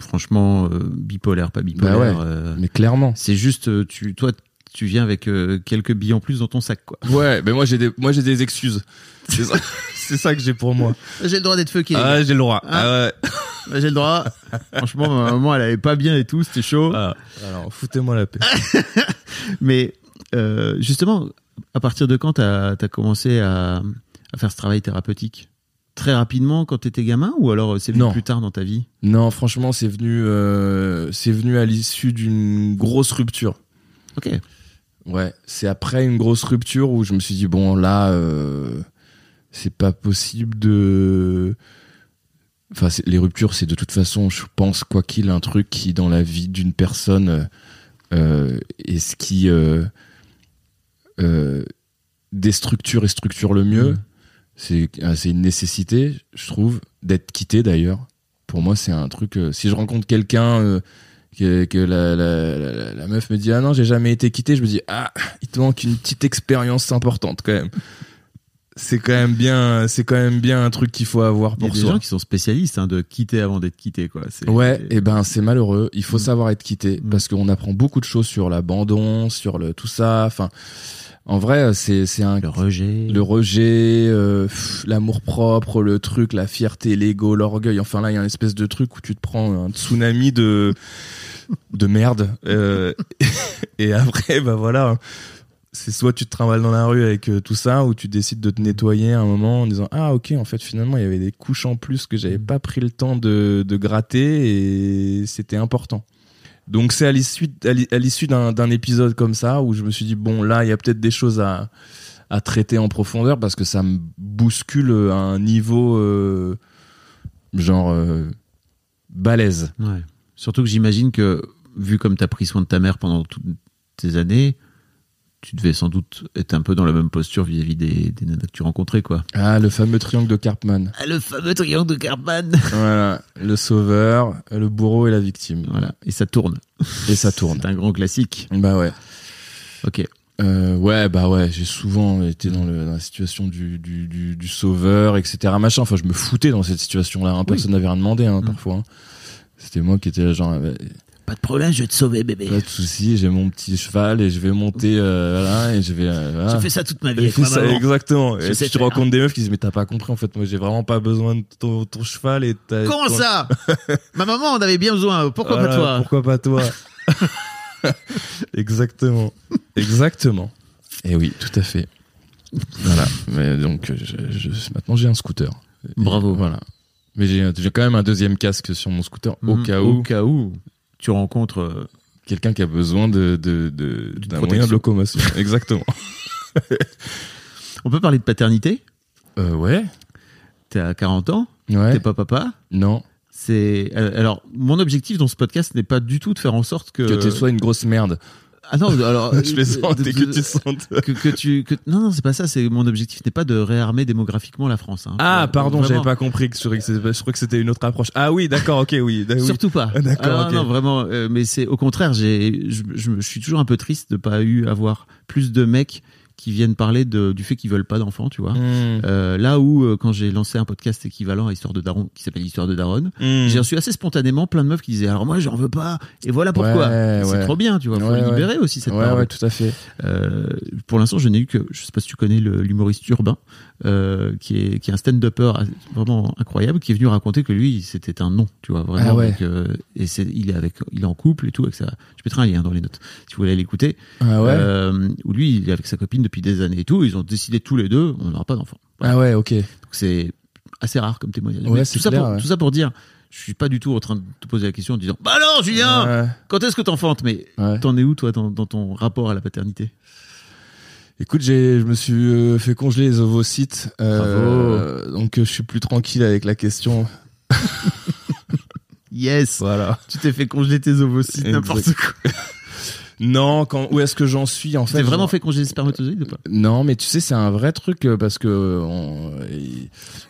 franchement, euh, bipolaire, pas bipolaire. Bah ouais. euh, mais clairement. c'est juste, tu, toi, tu viens avec euh, quelques billes en plus dans ton sac, quoi. Ouais, mais moi j'ai des, moi j'ai des excuses, c'est ça, (laughs) que j'ai pour moi. J'ai le droit d'être fucké. Ah ouais, j'ai le droit. Ah ouais. J'ai le droit. Franchement, ma maman, elle avait pas bien et tout, c'était chaud. Ah, alors, foutez-moi la paix. (laughs) Mais euh, justement, à partir de quand t'as as commencé à, à faire ce travail thérapeutique? Très rapidement quand t'étais gamin ou alors euh, c'est venu Non. plus tard dans ta vie? Non, franchement, c'est venu, euh, c'est venu à l'issue d'une grosse rupture. Ok. Ouais, c'est après une grosse rupture où je me suis dit bon là, euh, c'est pas possible de. Enfin, les ruptures, c'est de toute façon, je pense quoi qu'il, un truc qui dans la vie d'une personne est ce qui euh, euh, déstructure et structure le mieux. C'est ah, c'est une nécessité, je trouve, d'être quitté d'ailleurs. Pour moi, c'est un truc. euh, si je rencontre quelqu'un euh, que, que la, la, la, la meuf me dit ah non j'ai jamais été quitté, je me dis ah il te manque une petite expérience importante quand même. c'est quand même bien, c'est quand même bien un truc qu'il faut avoir Il y a pour des soi. gens qui sont spécialistes hein, de quitter avant d'être quitté, quoi. C'est- Ouais, et ben c'est malheureux. Il faut Mm. savoir être quitté Mm. parce qu'on apprend beaucoup de choses sur l'abandon, sur le tout ça. Enfin, en vrai, c'est c'est un le rejet. le rejet, euh, l'amour propre, le truc, la fierté, l'ego, l'orgueil. Enfin là, il y a une espèce de truc où tu te prends un tsunami de de merde. Euh, (laughs) et après, bah voilà, c'est soit tu te trimbales dans la rue avec euh, tout ça, ou tu décides de te nettoyer à un moment en disant ah ok, en fait finalement il y avait des couches en plus que j'avais pas pris le temps de, de gratter et c'était important. Donc c'est à l'issue d'un épisode comme ça où je me suis dit bon là il y a peut-être des choses à traiter en profondeur parce que ça me bouscule à un niveau euh, genre euh, balèze. Surtout que j'imagine que, vu comme tu as pris soin de ta mère pendant toutes tes années, tu devais sans doute être un peu dans la même posture vis-à-vis des, des nanas que tu rencontrais, quoi. Ah le fameux triangle de Cartman. Ah, le fameux triangle de Cartman (laughs) voilà, le sauveur, le bourreau et la victime. Voilà, et ça tourne. Et ça tourne. (laughs) C'est un grand classique. Bah ouais. Ok. Euh, ouais, bah ouais, j'ai souvent été dans, le, dans la situation du, du, du, du sauveur, etc. Machin. Enfin, je me foutais dans cette situation-là. hein. Personne n'avait rien demandé, hein, Mm. parfois. hein. C'était moi qui étais là, genre, euh, Pas de problème, je vais te sauver, bébé. pas de souci, j'ai mon petit cheval et je vais monter, euh, voilà, et je vais. euh, voilà. J'ai fait ça toute ma vie Et avec fait ma ça, maman. exactement. Je Et sais puis tu rencontres des meufs qui disent mais t'as pas compris en fait moi j'ai vraiment pas besoin de ton, ton cheval et Comment ton- ça? Ma maman en avait bien besoin, pourquoi Voilà, pas toi? Pourquoi pas toi? (laughs) Exactement. Exactement. Et oui, tout à fait. Voilà. Mais donc, je, je- maintenant j'ai un scooter. Et Bravo. Voilà. Mais j'ai quand même un deuxième casque sur mon scooter au Mm, cas Au où cas où tu rencontres... euh, quelqu'un qui a besoin de de de- d'un moyen de locomotion. (laughs) Exactement. (laughs) On peut parler de paternité? Euh, ouais. T'es à 40 ans, Ouais. t'es pas papa? Non. C'est euh, alors mon objectif dans ce podcast n'est pas du tout de faire en sorte que Que tu sois une grosse merde. Ah non alors (laughs) je plaisante de- et que tu te sentes. (laughs) que, que tu que non non c'est pas ça c'est mon objectif n'est pas de réarmer démographiquement la France hein. Ah, Euh, pardon, j'avais pas compris que je croyais que c'était- je croyais que c'était une autre approche. Ah oui, d'accord, ok, oui. Ah oui. Surtout pas. Ah, (laughs) d'accord, Ah, ok. Non, vraiment. euh, mais c'est au contraire, j'ai, je, je, je suis toujours un peu triste de pas eu avoir plus de mecs qui viennent parler de, du fait qu'ils veulent pas d'enfants, tu vois. Mmh. Euh, là où euh, quand j'ai lancé un podcast équivalent à Histoire de Daron, qui s'appelle Histoire de Daron, Mmh. j'ai reçu assez spontanément plein de meufs qui disaient alors moi j'en veux pas et voilà pourquoi. Ouais, c'est ouais. trop bien, tu vois. Faut Ouais, libérer aussi cette Ouais, parole. ouais, tout à fait. Euh, pour l'instant, je n'ai eu que, je sais pas si tu connais l'humoriste urbain, euh, qui est qui est un stand-upper vraiment incroyable, qui est venu raconter que lui, c'était un non, tu vois, vraiment. Ah ouais. avec, euh, et c'est, il est avec, il est en couple et tout, avec ça. Je mettrai un lien dans les notes si vous voulez l'écouter. Ah ouais. Euh, où lui, il est avec sa copine depuis des années et tout. Ils ont décidé tous les deux, on n'aura pas d'enfant. Ah ouais, ok. Donc c'est assez rare comme témoignage. Ouais, tout ça pour, ouais. tout ça pour dire. Je suis pas du tout en train de te poser la question en disant Bah alors, Julien, Ouais, quand est-ce que t'enfantes? Mais ouais. t'en es où, toi, dans, dans ton rapport à la paternité? Écoute, j'ai, je me suis euh, fait congeler les ovocytes, euh, donc euh, je suis plus tranquille avec la question. (laughs) Yes Voilà. Tu t'es fait congeler tes ovocytes, n'importe quoi. (laughs) Non, quand, où est-ce que j'en suis en Tu fait t'es vraiment fait congeler les spermatozoïdes ou pas? Non, mais tu sais, c'est un vrai truc parce que on,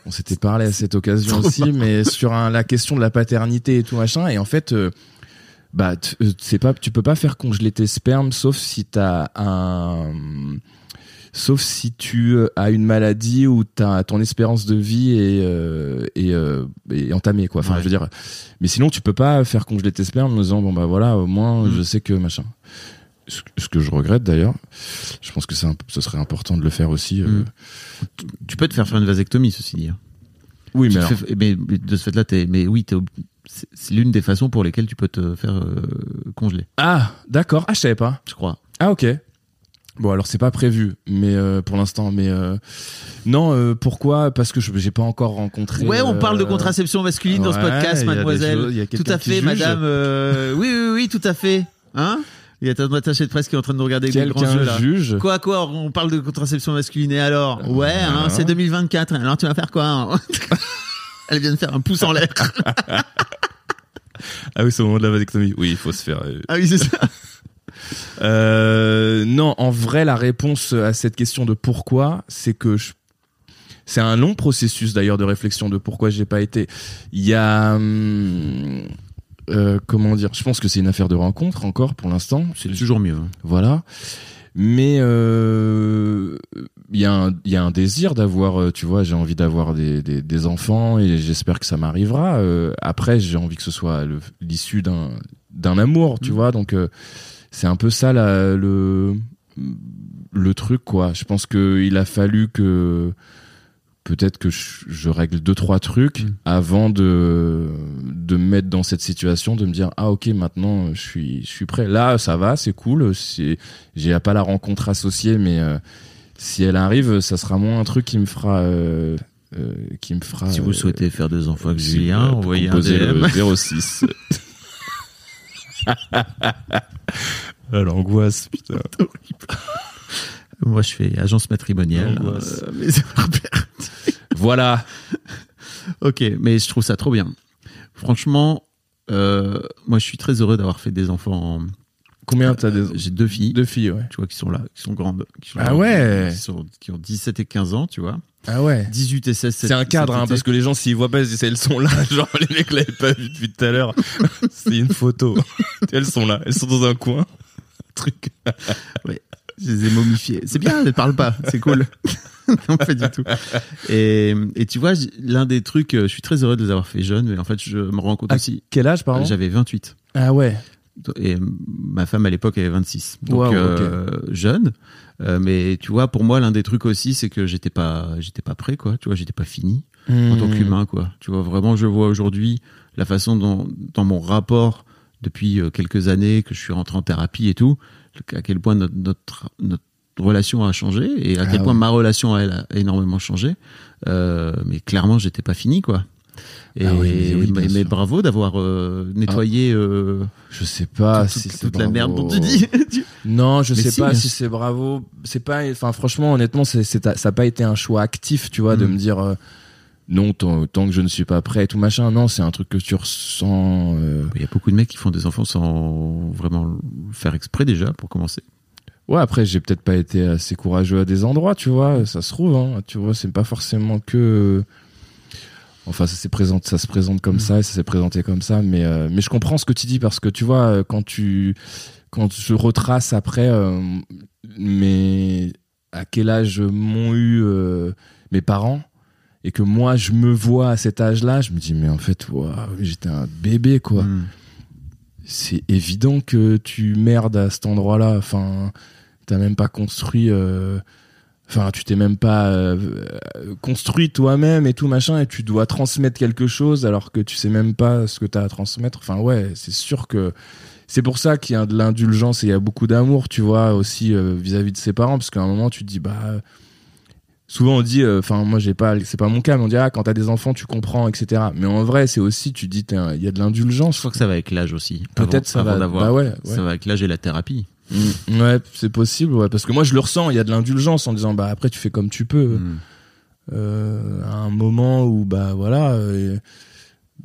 on s'était parlé à cette occasion (laughs) aussi, mais sur un- la question de la paternité et tout machin. Et en fait, euh, bah, c'est pas, tu peux pas faire congeler tes spermes sauf si t'as un, sauf si tu euh, as une maladie ou t'as ton espérance de vie est, euh, est, euh, est entamée quoi. Enfin, Ouais. je veux dire, mais sinon tu peux pas faire congeler tes spermes en disant bon bah voilà, au moins Mm. je sais que machin. Ce que je regrette d'ailleurs. Je pense que un- ce serait important de le faire aussi. euh. Mm. Tu peux te faire faire une vasectomie, ceci dit. hein. Oui, mais te alors, fais- mais, mais de ce fait-là, mais oui, t'es c'est l'une des façons pour lesquelles tu peux te faire euh, congeler, ah, d'accord. Ah, je savais pas. je crois. Ah, ok. Bon, alors c'est pas prévu, mais euh, pour l'instant, mais euh, non. euh, pourquoi? Parce que je j'ai pas encore rencontré. Ouais, on parle de contraception masculine dans ce podcast, mademoiselle. choses- tout à fait, madame. oui, oui, oui, tout à fait. Hein? Il y a ta attaché de presse qui est en train de nous regarder avec des grands yeux là. juge. Quoi, quoi On parle de contraception masculine et alors? Ouais, hein, c'est 2024. Alors tu vas faire quoi hein? (laughs) Elle vient de faire un pouce en l'air. (laughs) Ah oui, c'est au moment de la vasectomie. Oui, il faut se faire. Ah oui, c'est ça. (laughs) Euh, non, en vrai, la réponse à cette question de pourquoi, c'est que je... c'est un long processus d'ailleurs de réflexion de pourquoi j'ai pas été. Il y a hum, euh, comment dire Je pense que c'est une affaire de rencontre encore pour l'instant. C'est toujours mieux. hein. Voilà. Mais euh, il y a un il y a un désir d'avoir tu vois j'ai envie d'avoir des, des des enfants et j'espère que ça m'arrivera Euh, après j'ai envie que ce soit l'issue d'un amour tu Mm. vois donc euh, c'est un peu ça la, le le truc quoi je pense que il a fallu que peut-être que je, je règle deux trois trucs Mm. avant de de me mettre dans cette situation de me dire ah ok maintenant je suis je suis prêt là ça va c'est cool c'est j'ai pas la rencontre associée mais euh, si elle arrive ça sera moins un truc qui me fera euh, euh, qui me fera Si vous souhaitez faire des enfants avec Julien, envoyez un DM. le 06 Ah, (laughs) (laughs) l'angoisse putain (laughs) Moi, je fais agence matrimoniale. Euh, mais voilà ok, mais je trouve ça trop bien. Franchement, euh, moi, je suis très heureux d'avoir fait des enfants. Combien t'as des J'ai deux filles, deux filles ouais tu vois, qui sont là, qui sont grandes. Qui sont Ah là, ouais. qui, sont- qui ont 17 et 15 ans, tu vois. ah ouais 18 et 16. C'est un cadre, hein, parce que les gens, s'ils voient pas, ils disent, elles sont là. (laughs) Genre, les mecs l'avaient pas vu depuis tout à l'heure. (laughs) C'est une photo. (laughs) elles sont là. Elles sont dans un coin. Truc. Je les ai momifiées. C'est bien, elles ne parlent pas. C'est cool. non, pas du tout. Et, et tu vois, l'un des trucs, euh, je suis très heureux de les avoir fait jeunes, mais en fait, je me rends compte Ah, aussi. Quel âge, pardon? J'avais 28. Ah ouais. Et ma femme à l'époque avait 26. Donc Wow, euh, jeune. Euh, mais tu vois, pour moi, l'un des trucs aussi, c'est que j'étais pas, j'étais pas prêt, quoi. Tu vois, j'étais pas fini en Hmm. tant qu'humain, quoi. Tu vois, vraiment, je vois aujourd'hui la façon dont, dans mon rapport depuis euh, quelques années que je suis rentré en thérapie et tout, à quel point notre, notre, notre relation a changé et à quel Ah point ma relation à elle a énormément changé. Euh, mais clairement, j'étais pas fini, quoi. Et, Ah oui, mais oui, mais, bravo d'avoir euh, nettoyé euh, Je sais pas toute, si la merde dont tu dis. (laughs) Non, je Mais sais si, pas si c'est bravo. C'est pas, enfin, franchement, honnêtement, c'est, c'est, ça a pas été un choix actif, tu vois, de Mm. me dire, euh, non, tant, tant que je ne suis pas prêt et tout machin. Non, c'est un truc que tu ressens, Il y a beaucoup de mecs qui font des enfants sans vraiment le faire exprès déjà, pour commencer. Ouais, après, j'ai peut-être pas été assez courageux à des endroits, tu vois. Ça se trouve, hein, tu vois, c'est pas forcément que. Enfin, ça, s'est présente, ça se présente comme Mm. ça et ça s'est présenté comme ça. Mais, euh, mais je comprends ce que tu dis parce que tu vois, euh, quand tu. Quand je retrace après, euh, mais à quel âge m'ont eu euh, mes parents et que moi, je me vois à cet âge-là, je me dis, mais en fait, j'étais un bébé, quoi Mm. c'est évident que tu merdes à cet endroit-là. Enfin, t'as même pas construit. Enfin, tu t'es même pas euh, construit toi-même et tout machin, et tu dois transmettre quelque chose alors que tu sais même pas ce que t'as à transmettre. Enfin, ouais, c'est sûr que c'est pour ça qu'il y a de l'indulgence et il y a beaucoup d'amour, tu vois, aussi euh, vis-à-vis de ses parents, parce qu'à un moment tu te dis bah. Souvent on dit, euh, enfin moi j'ai pas, c'est pas mon cas, mais on dit ah quand t'as des enfants tu comprends, etc. Mais en vrai c'est aussi, tu dis il y a de l'indulgence. Je crois que ça va avec l'âge aussi. Peut-être ça va. d'avoir- Bah ouais, ouais. Ça va avec l'âge et la thérapie. Mm, ouais, c'est possible, ouais, parce que moi je le ressens, il y a de l'indulgence en disant bah après tu fais comme tu peux. Mm. Euh, à un moment où bah voilà, euh,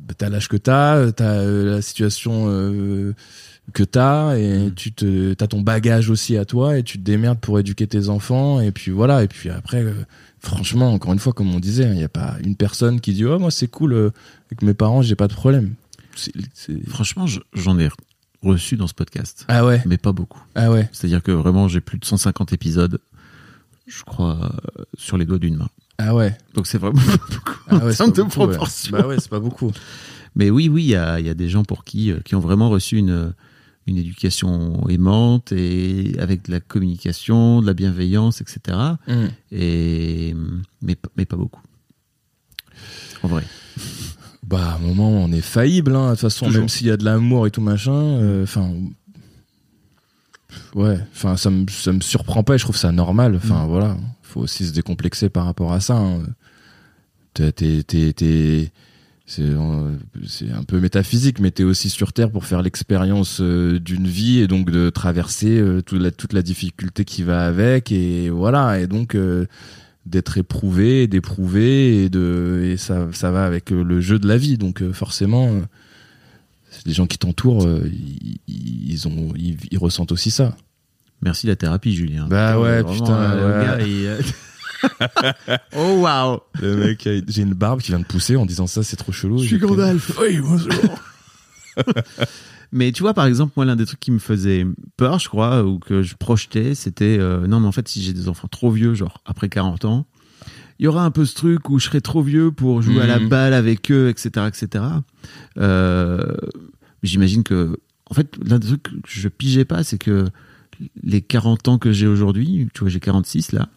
bah, t'as l'âge que t'as, t'as euh, la situation euh, que t'as et Mm. tu te, t'as ton bagage aussi à toi et tu te démerdes pour éduquer tes enfants et puis voilà et puis après. euh, Franchement, encore une fois, comme on disait, il n'y a pas une personne qui dit oh moi c'est cool euh, avec mes parents, j'ai pas de problème. C'est- c'est- Franchement, je- j'en ai reçu dans ce podcast, Ah ouais, mais pas beaucoup. ah ouais. C'est-à-dire que vraiment, j'ai plus de 150 épisodes, je crois, euh, sur les doigts d'une main. Ah ouais. Donc c'est vraiment (laughs) pas beaucoup Ah ouais, termes de beaucoup, ouais. Bah ouais, c'est pas beaucoup. Mais oui, oui, il y a, il y a des gens pour qui, euh, qui ont vraiment reçu une, une éducation aimante et avec de la communication, de la bienveillance, etc. Mm. Et, mais, mais pas beaucoup. En vrai. Bah, à un moment, on est faillible, hein. De toute façon, Toujours. même s'il y a de l'amour et tout machin, euh, enfin. ouais, enfin, ça me, ça me surprend pas et je trouve ça normal. Enfin, Mm. voilà. Faut aussi se décomplexer par rapport à ça. hein. T'es, c'est, euh, c'est un peu métaphysique, mais t'es aussi sur Terre pour faire l'expérience euh, d'une vie et donc de traverser toute, la, toute la difficulté qui va avec et voilà. Et donc, euh, d'être éprouvé, d'éprouver et de et ça ça va avec euh, le jeu de la vie donc euh, forcément euh, les gens qui t'entourent euh, ils, ils ont ils, ils ressentent aussi ça Merci la thérapie, Julien. Bah ouais, vraiment, putain, euh, ouais. le gars, il, euh, (laughs) oh waouh le mec a- j'ai une barbe qui vient de pousser en disant ça c'est trop chelou Je suis Gandalf. (laughs) oui bonjour (laughs) Mais tu vois, par exemple, moi, l'un des trucs qui me faisait peur, je crois, ou que je projetais, c'était euh, non, mais en fait, si j'ai des enfants trop vieux, genre après 40 ans, il y aura un peu ce truc où je serai trop vieux pour jouer à la Mhm. balle avec eux, etc., etc. Euh, J'imagine que, en fait, l'un des trucs que je pigeais pas, c'est que les 40 ans que j'ai aujourd'hui, tu vois, j'ai 46 là.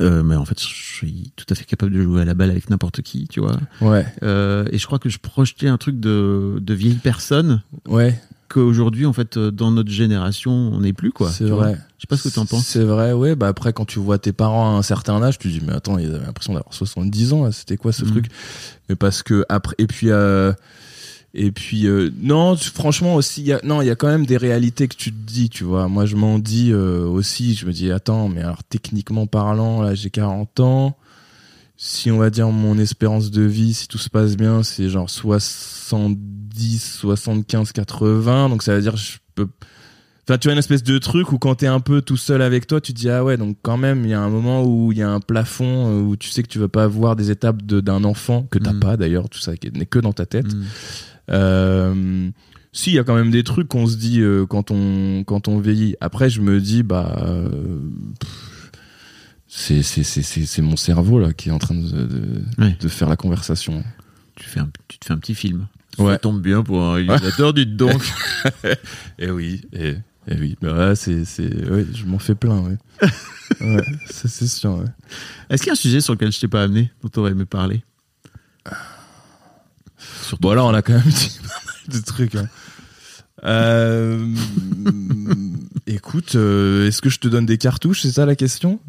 Euh, mais en fait, je suis tout à fait capable de jouer à la balle avec n'importe qui, tu vois. Ouais, Euh, et je crois que je projetais un truc de, de vieille personne ouais, qu'aujourd'hui, en fait, euh, dans notre génération, on n'est plus, quoi. c'est vrai. Je sais pas ce que tu en penses. C'est vrai, ouais. Bah après, quand tu vois tes parents à un certain âge, tu te dis, mais attends, ils avaient l'impression d'avoir 70 ans, c'était quoi ce Mhm. truc? Mais parce que après, et puis, euh, et puis, euh, non, tu- franchement aussi, il y a, non, il y a quand même des réalités que tu te dis, tu vois. Moi, je m'en dis euh, aussi, je me dis, attends, mais alors techniquement parlant, là, j'ai 40 ans. Si on va dire mon espérance de vie, si tout se passe bien, c'est genre 70, 75, 80. Donc ça veut dire je peux Enfin, tu as une espèce de truc où quand t'es un peu tout seul avec toi, tu te dis ah ouais, donc quand même, il y a un moment où il y a un plafond euh, où tu sais que tu vas pas voir des étapes de- d'un enfant que t'as Mm. pas d'ailleurs, tout ça qui n'est que dans ta tête. Mm. Euh, si, il y a quand même des trucs qu'on se dit euh, quand on quand on vieillit. Après, je me dis bah euh, c'est mon cerveau là qui est en train de de, Ouais. de faire la conversation. Tu, fais un, tu te fais un petit film. Ouais. Ça tombe bien pour un réalisateur, dites donc. (laughs) Et oui, et, et oui, bah c'est ouais, je m'en fais plein, ouais. (laughs) ouais, ça c'est sûr. Est-ce qu'il y a un sujet sur lequel je t'ai pas amené, dont tu aurais aimé parler? Bon là, on a quand même (laughs) dit pas mal de trucs. hein. Euh, écoute, euh, est-ce que je te donne des cartouches C'est ça la question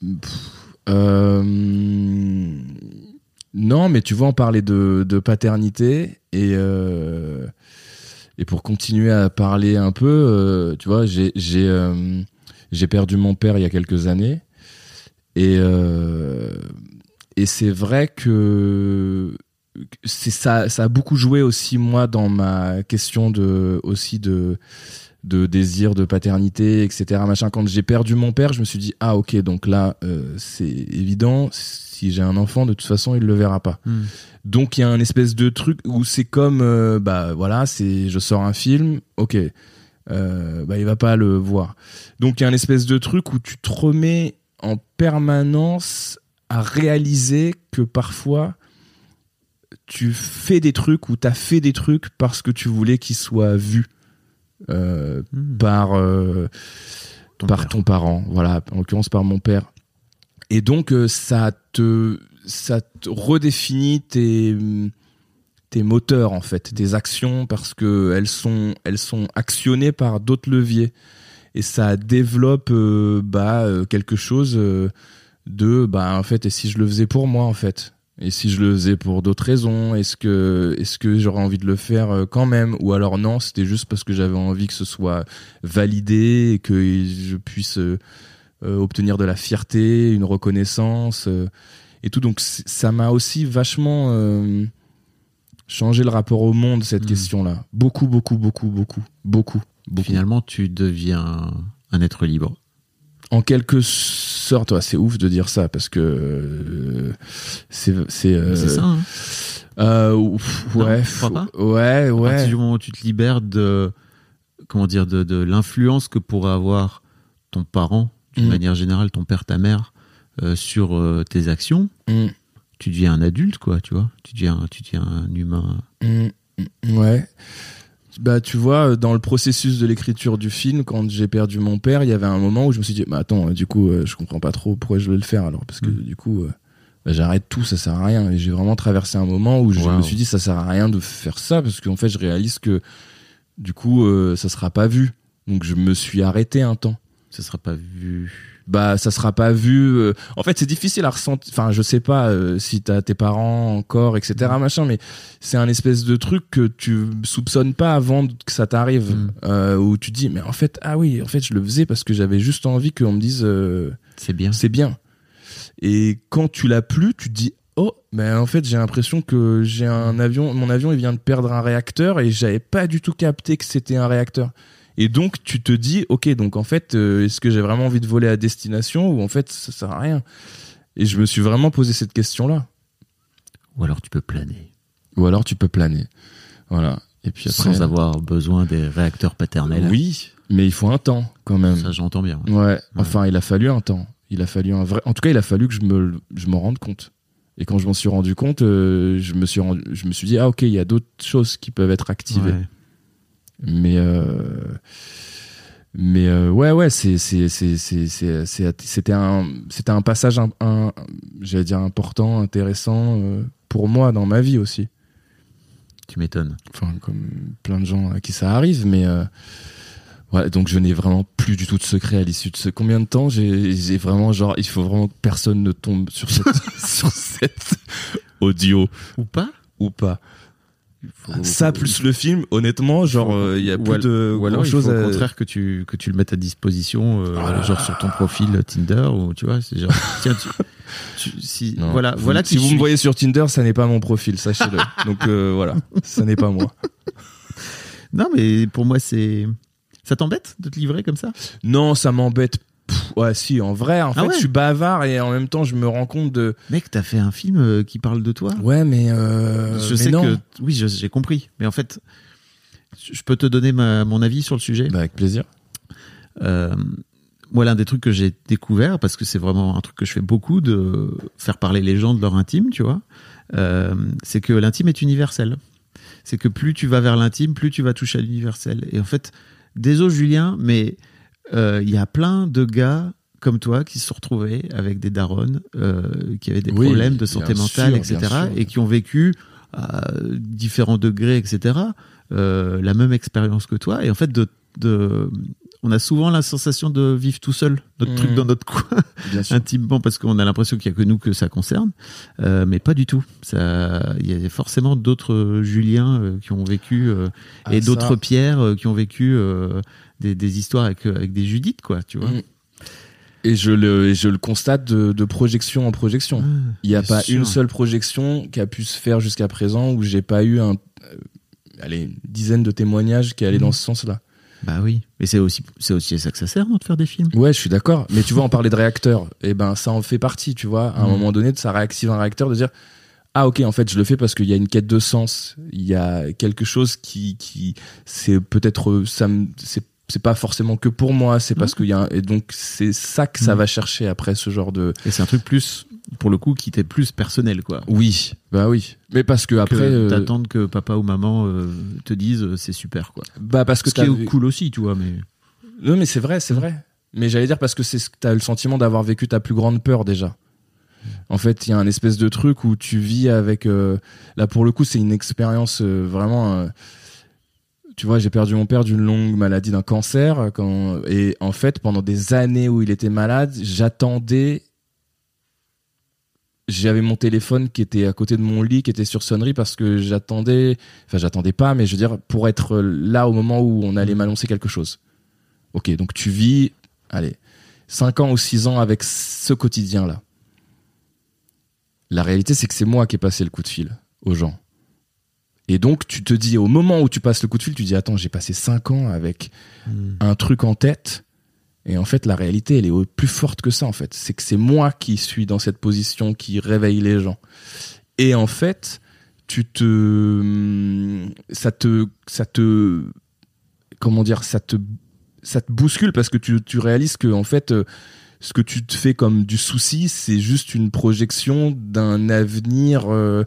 Pff, euh, Non, mais tu vois, on parlait de, de paternité et et pour continuer à parler un peu, tu vois, j'ai j'ai j'ai perdu mon père il y a quelques années et euh, et c'est vrai que c'est ça ça a beaucoup joué aussi moi dans ma question de aussi de de désir de paternité etc machin. Quand j'ai perdu mon père je me suis dit ah ok donc là euh, c'est évident. Si j'ai un enfant de toute façon il le verra pas. Hmm. donc il y a un espèce de truc où c'est comme euh, bah voilà c'est je sors un film ok euh, bah il va pas le voir. Donc il y a un espèce de truc où tu te remets en permanence à réaliser que parfois tu fais des trucs ou t'as fait des trucs parce que tu voulais qu'ils soient vus euh, Hmm. par euh, Ton par père. ton parent voilà en l'occurrence par mon père et donc euh, ça te ça te redéfinit tes tes moteurs en fait tes actions parce que elles sont elles sont actionnées par d'autres leviers et ça développe bah quelque chose de bah en fait et si je le faisais pour moi en fait? Et si je le faisais pour d'autres raisons est-ce que est-ce que j'aurais envie de le faire euh, quand même? Ou alors non c'était juste parce que j'avais envie que ce soit validé et que je puisse euh, euh, obtenir de la fierté une reconnaissance euh, et tout. Donc ça m'a aussi vachement changé le rapport au monde cette Mhm. question là beaucoup beaucoup beaucoup beaucoup beaucoup beaucoup. Finalement, tu deviens un être libre. En quelque sorte, ouais, c'est ouf de dire ça parce que euh, c'est c'est euh, ça, hein euh, ouf, Non, ouais, pas? Ouais, À partir ouais. du moment où tu te libères de, comment dire, de, de l'influence que pourrait avoir ton parent, d'une Mm. manière générale, ton père, ta mère, sur tes actions, Mm, tu deviens un adulte, quoi, tu vois. Tu deviens, tu deviens un humain. mm, ouais. Bah, tu vois, dans le processus de l'écriture du film, quand j'ai perdu mon père, il y avait un moment où je me suis dit, bah attends, euh, du coup, euh, je comprends pas trop pourquoi je vais le faire alors, parce que Mm. du coup, euh, bah, j'arrête tout, ça sert à rien. Et j'ai vraiment traversé un moment où je Wow. me suis dit, ça sert à rien de faire ça, parce qu'en fait, je réalise que du coup, euh, ça sera pas vu. Donc, je me suis arrêté un temps. Ça sera pas vu. Bah ça sera pas vu euh, en fait c'est difficile à ressentir enfin je sais pas euh, si t'as tes parents encore etc machin mais c'est un espèce de truc que tu soupçonnes pas avant que ça t'arrive Mm. euh, où tu dis mais en fait ah oui en fait je le faisais parce que j'avais juste envie qu'on me dise euh, C'est bien. c'est bien et quand tu l'as plus tu te dis oh mais en fait j'ai l'impression que j'ai un avion mon avion il vient de perdre un réacteur et j'avais pas du tout capté que c'était un réacteur et donc tu te dis ok donc en fait euh, est-ce que j'ai vraiment envie de voler à destination ou en fait ça sert à rien? Et je me suis vraiment posé cette question là Ou alors tu peux planer. ou alors tu peux planer Voilà. Et puis après, Sans avoir besoin des réacteurs paternels. oui, mais il faut un temps quand même. Ça, j'entends bien. Ouais. Enfin, il a fallu un temps. Il a fallu un vrai. En tout cas, il a fallu que je me, je m'en rende compte. Et quand je m'en suis rendu compte, euh, je me suis rendu, je me suis dit ah ok, il y a d'autres choses qui peuvent être activées. Ouais. Mais euh, mais euh, ouais ouais c'est c'était un c'était un passage un, un- j'allais dire important intéressant euh, pour moi dans ma vie aussi. Tu m'étonnes. Enfin comme plein de gens à qui ça arrive, mais euh, ouais donc je n'ai vraiment plus du tout de secret à l'issue de ce combien de temps j'ai j'ai vraiment genre il faut vraiment que personne ne tombe sur cette (laughs) sur cette audio Ou pas? Ou pas. Ça plus le film, honnêtement, genre euh, il y a plus de Ou alors, grand il chose faut à... au contraire que tu, que tu le mettes à disposition, euh, là genre sur ton profil Tinder, ou tu vois, c'est genre, (laughs) tiens, tu, tu- si, Non. voilà, Vous- voilà si vous suis. me voyez sur Tinder, ça n'est pas mon profil, sachez-le. (laughs) Donc euh, voilà, ça n'est pas moi. Non, mais pour moi, c'est. Ça t'embête de te livrer comme ça? Non, ça m'embête. Pff, Ouais, si, en vrai, en Ah fait, ouais je suis bavard et en même temps, je me rends compte de. Mec, t'as fait un film euh, qui parle de toi Ouais, mais. euh, Je mais sais non. que. Oui, je- j'ai compris. Mais en fait, je peux te donner ma- mon avis sur le sujet? Bah, avec plaisir. Euh, moi, l'un des trucs que j'ai découvert, parce que c'est vraiment un truc que je fais beaucoup, de faire parler les gens de leur intime, tu vois, euh, c'est que l'intime est universel. C'est que plus tu vas vers l'intime, plus tu vas toucher à l'universel. Et en fait, désolé Julien, mais euh, il y a plein de gars comme toi qui se sont retrouvés avec des daronnes euh, qui avaient des Oui, problèmes de santé mentale, sûr, etc. et qui ont vécu à différents degrés, etc. euh, la même expérience que toi. Et en fait, de, de, on a souvent la sensation de vivre tout seul, notre truc dans notre coin, (laughs) intimement, parce qu'on a l'impression qu'il y a que nous que ça concerne, Euh, mais pas du tout. Ça, il y a forcément d'autres Juliens euh, qui ont vécu euh, Ah, et d'autres Pierre euh, qui ont vécu des, des histoires avec, avec des Judith, quoi, tu vois. Mm. Et je le, et je le constate de, de projection en projection. Ah, Il n'y a pas sûr. une seule projection qui a pu se faire jusqu'à présent où j'ai pas eu un, allez, une dizaine de témoignages qui allaient Mhm. dans ce sens-là. Bah oui, mais c'est aussi, c'est aussi ça que ça sert, non, de faire des films. Ouais, je suis d'accord. Mais tu vois, on parlait de réacteur. Et ben, ça en fait partie, tu vois. À un Mhm. moment donné, ça réactive un réacteur de dire, ah, ok, en fait, je le fais parce qu'il y a une quête de sens. Il y a quelque chose qui, qui, c'est peut-être, ça c'est, c'est pas forcément que pour moi, c'est parce qu'il y a un, et donc c'est ça que ça Mhm. va chercher après ce genre de, Et c'est un truc plus, pour le coup, qui t'est plus personnel, quoi. oui, bah oui. Mais parce que après, que euh, t'attendre que papa ou maman euh, te disent euh, c'est super, quoi. bah parce que Ce qui est cool aussi, tu vois, mais. Non, mais c'est vrai, c'est vrai. Mais j'allais dire parce que c'est t'as le sentiment d'avoir vécu ta plus grande peur déjà. En fait, il y a un espèce de truc où tu vis avec. euh, là, pour le coup, c'est une expérience euh, vraiment. euh, tu vois, j'ai perdu mon père d'une longue maladie, d'un cancer. Quand, et en fait, pendant des années où il était malade, j'attendais. J'avais mon téléphone qui était à côté de mon lit, qui était sur sonnerie parce que j'attendais. Enfin, j'attendais pas, mais je veux dire, pour être là au moment où on allait m'annoncer quelque chose. Ok, donc tu vis, allez, 5 ans ou 6 ans avec ce quotidien-là. La réalité, c'est que c'est moi qui ai passé le coup de fil aux gens. Et donc, tu te dis, au moment où tu passes le coup de fil, tu dis, attends, j'ai passé 5 ans avec un truc en tête. Et en fait, la réalité, elle est plus forte que ça, en fait. C'est que c'est moi qui suis dans cette position, qui réveille les gens. Et en fait, tu te, ça te, ça te, comment dire, ça te, ça te bouscule parce que tu, tu réalises que, en fait, euh, ce que tu te fais comme du souci, c'est juste une projection d'un avenir euh,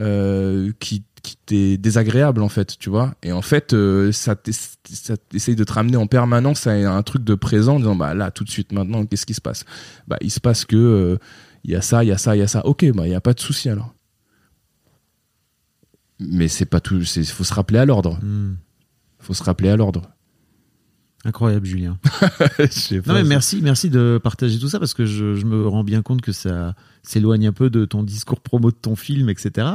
euh, qui, qui t'est désagréable en fait, tu vois. Et en fait, euh, ça, t'es- ça essaye de te ramener en permanence à un truc de présent, en disant bah là tout de suite maintenant, qu'est-ce qui se passe? Bah il se passe que euh, il y a ça, il y a ça, il y a ça. Ok, bah il y a pas de souci alors. Mais c'est pas tout. Il faut se rappeler à l'ordre. Hmm. Faut se rappeler à l'ordre. Incroyable, Julien. (laughs) Non, mais merci, merci de partager tout ça parce que je, je me rends bien compte que ça s'éloigne un peu de ton discours promo de ton film, etc.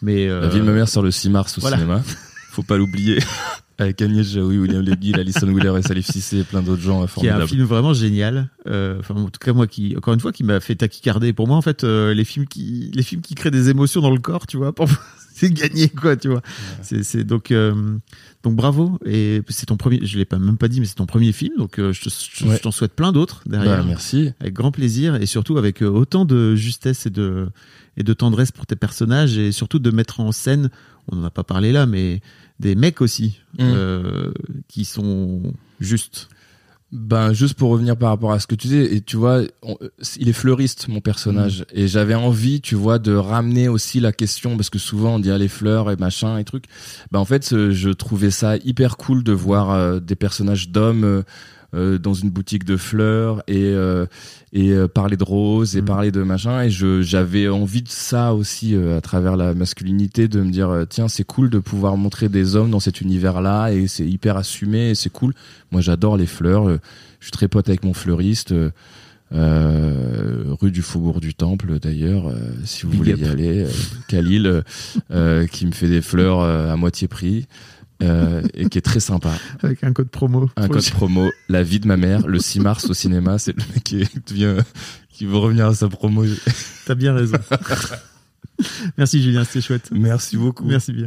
Mais euh, La vie de ma mère sort le 6 mars au voilà. cinéma. (laughs) Faut pas l'oublier. (laughs) Avec Agnès Jaoui, William Levy, Alison Wheeler et Salif Cissé et plein d'autres gens euh, qui est un formidables. film vraiment génial. Euh, Enfin, en tout cas, moi qui, encore une fois, qui m'a fait taquicarder. Pour moi, en fait, euh, les films qui, les films qui créent des émotions dans le corps, tu vois, pour c'est gagné quoi, tu vois. C'est c'est donc euh, donc bravo et c'est ton premier. Je l'ai pas même pas dit, mais c'est ton premier film, donc euh, je Ouais. t'en souhaite plein d'autres derrière. Bah, merci. Avec grand plaisir et surtout avec euh, autant de justesse et de et de tendresse pour tes personnages et surtout de mettre en scène. On en a pas parlé là, mais des mecs aussi Mm. euh, qui sont justes. Ben juste pour revenir par rapport à ce que tu disais, et tu vois, on- euh, il est fleuriste mon personnage, Mm. et j'avais envie, tu vois, de ramener aussi la question parce que souvent on dit ah, les fleurs et machin et trucs. Ben en fait, euh, je trouvais ça hyper cool de voir euh, des personnages d'hommes dans une boutique de fleurs et euh, et euh, parler de roses et Mm. parler de machin, et je j'avais envie de ça aussi euh, à travers la masculinité, de me dire euh, tiens c'est cool de pouvoir montrer des hommes dans cet univers-là et c'est hyper assumé et c'est cool. Moi, j'adore les fleurs. euh, Je suis très pote avec mon fleuriste. euh, euh, rue du Faubourg du Temple d'ailleurs euh, si vous Big voulez up. y aller euh, Khalil euh, euh, qui me fait des fleurs euh, à moitié prix euh, et qui est très sympa Avec un code promo. un code promo la vie de ma mère le 6 mars au cinéma c'est le mec qui qui veut revenir à sa promo T'as bien raison. (laughs) Merci Julien, c'était chouette. merci beaucoup Merci bien.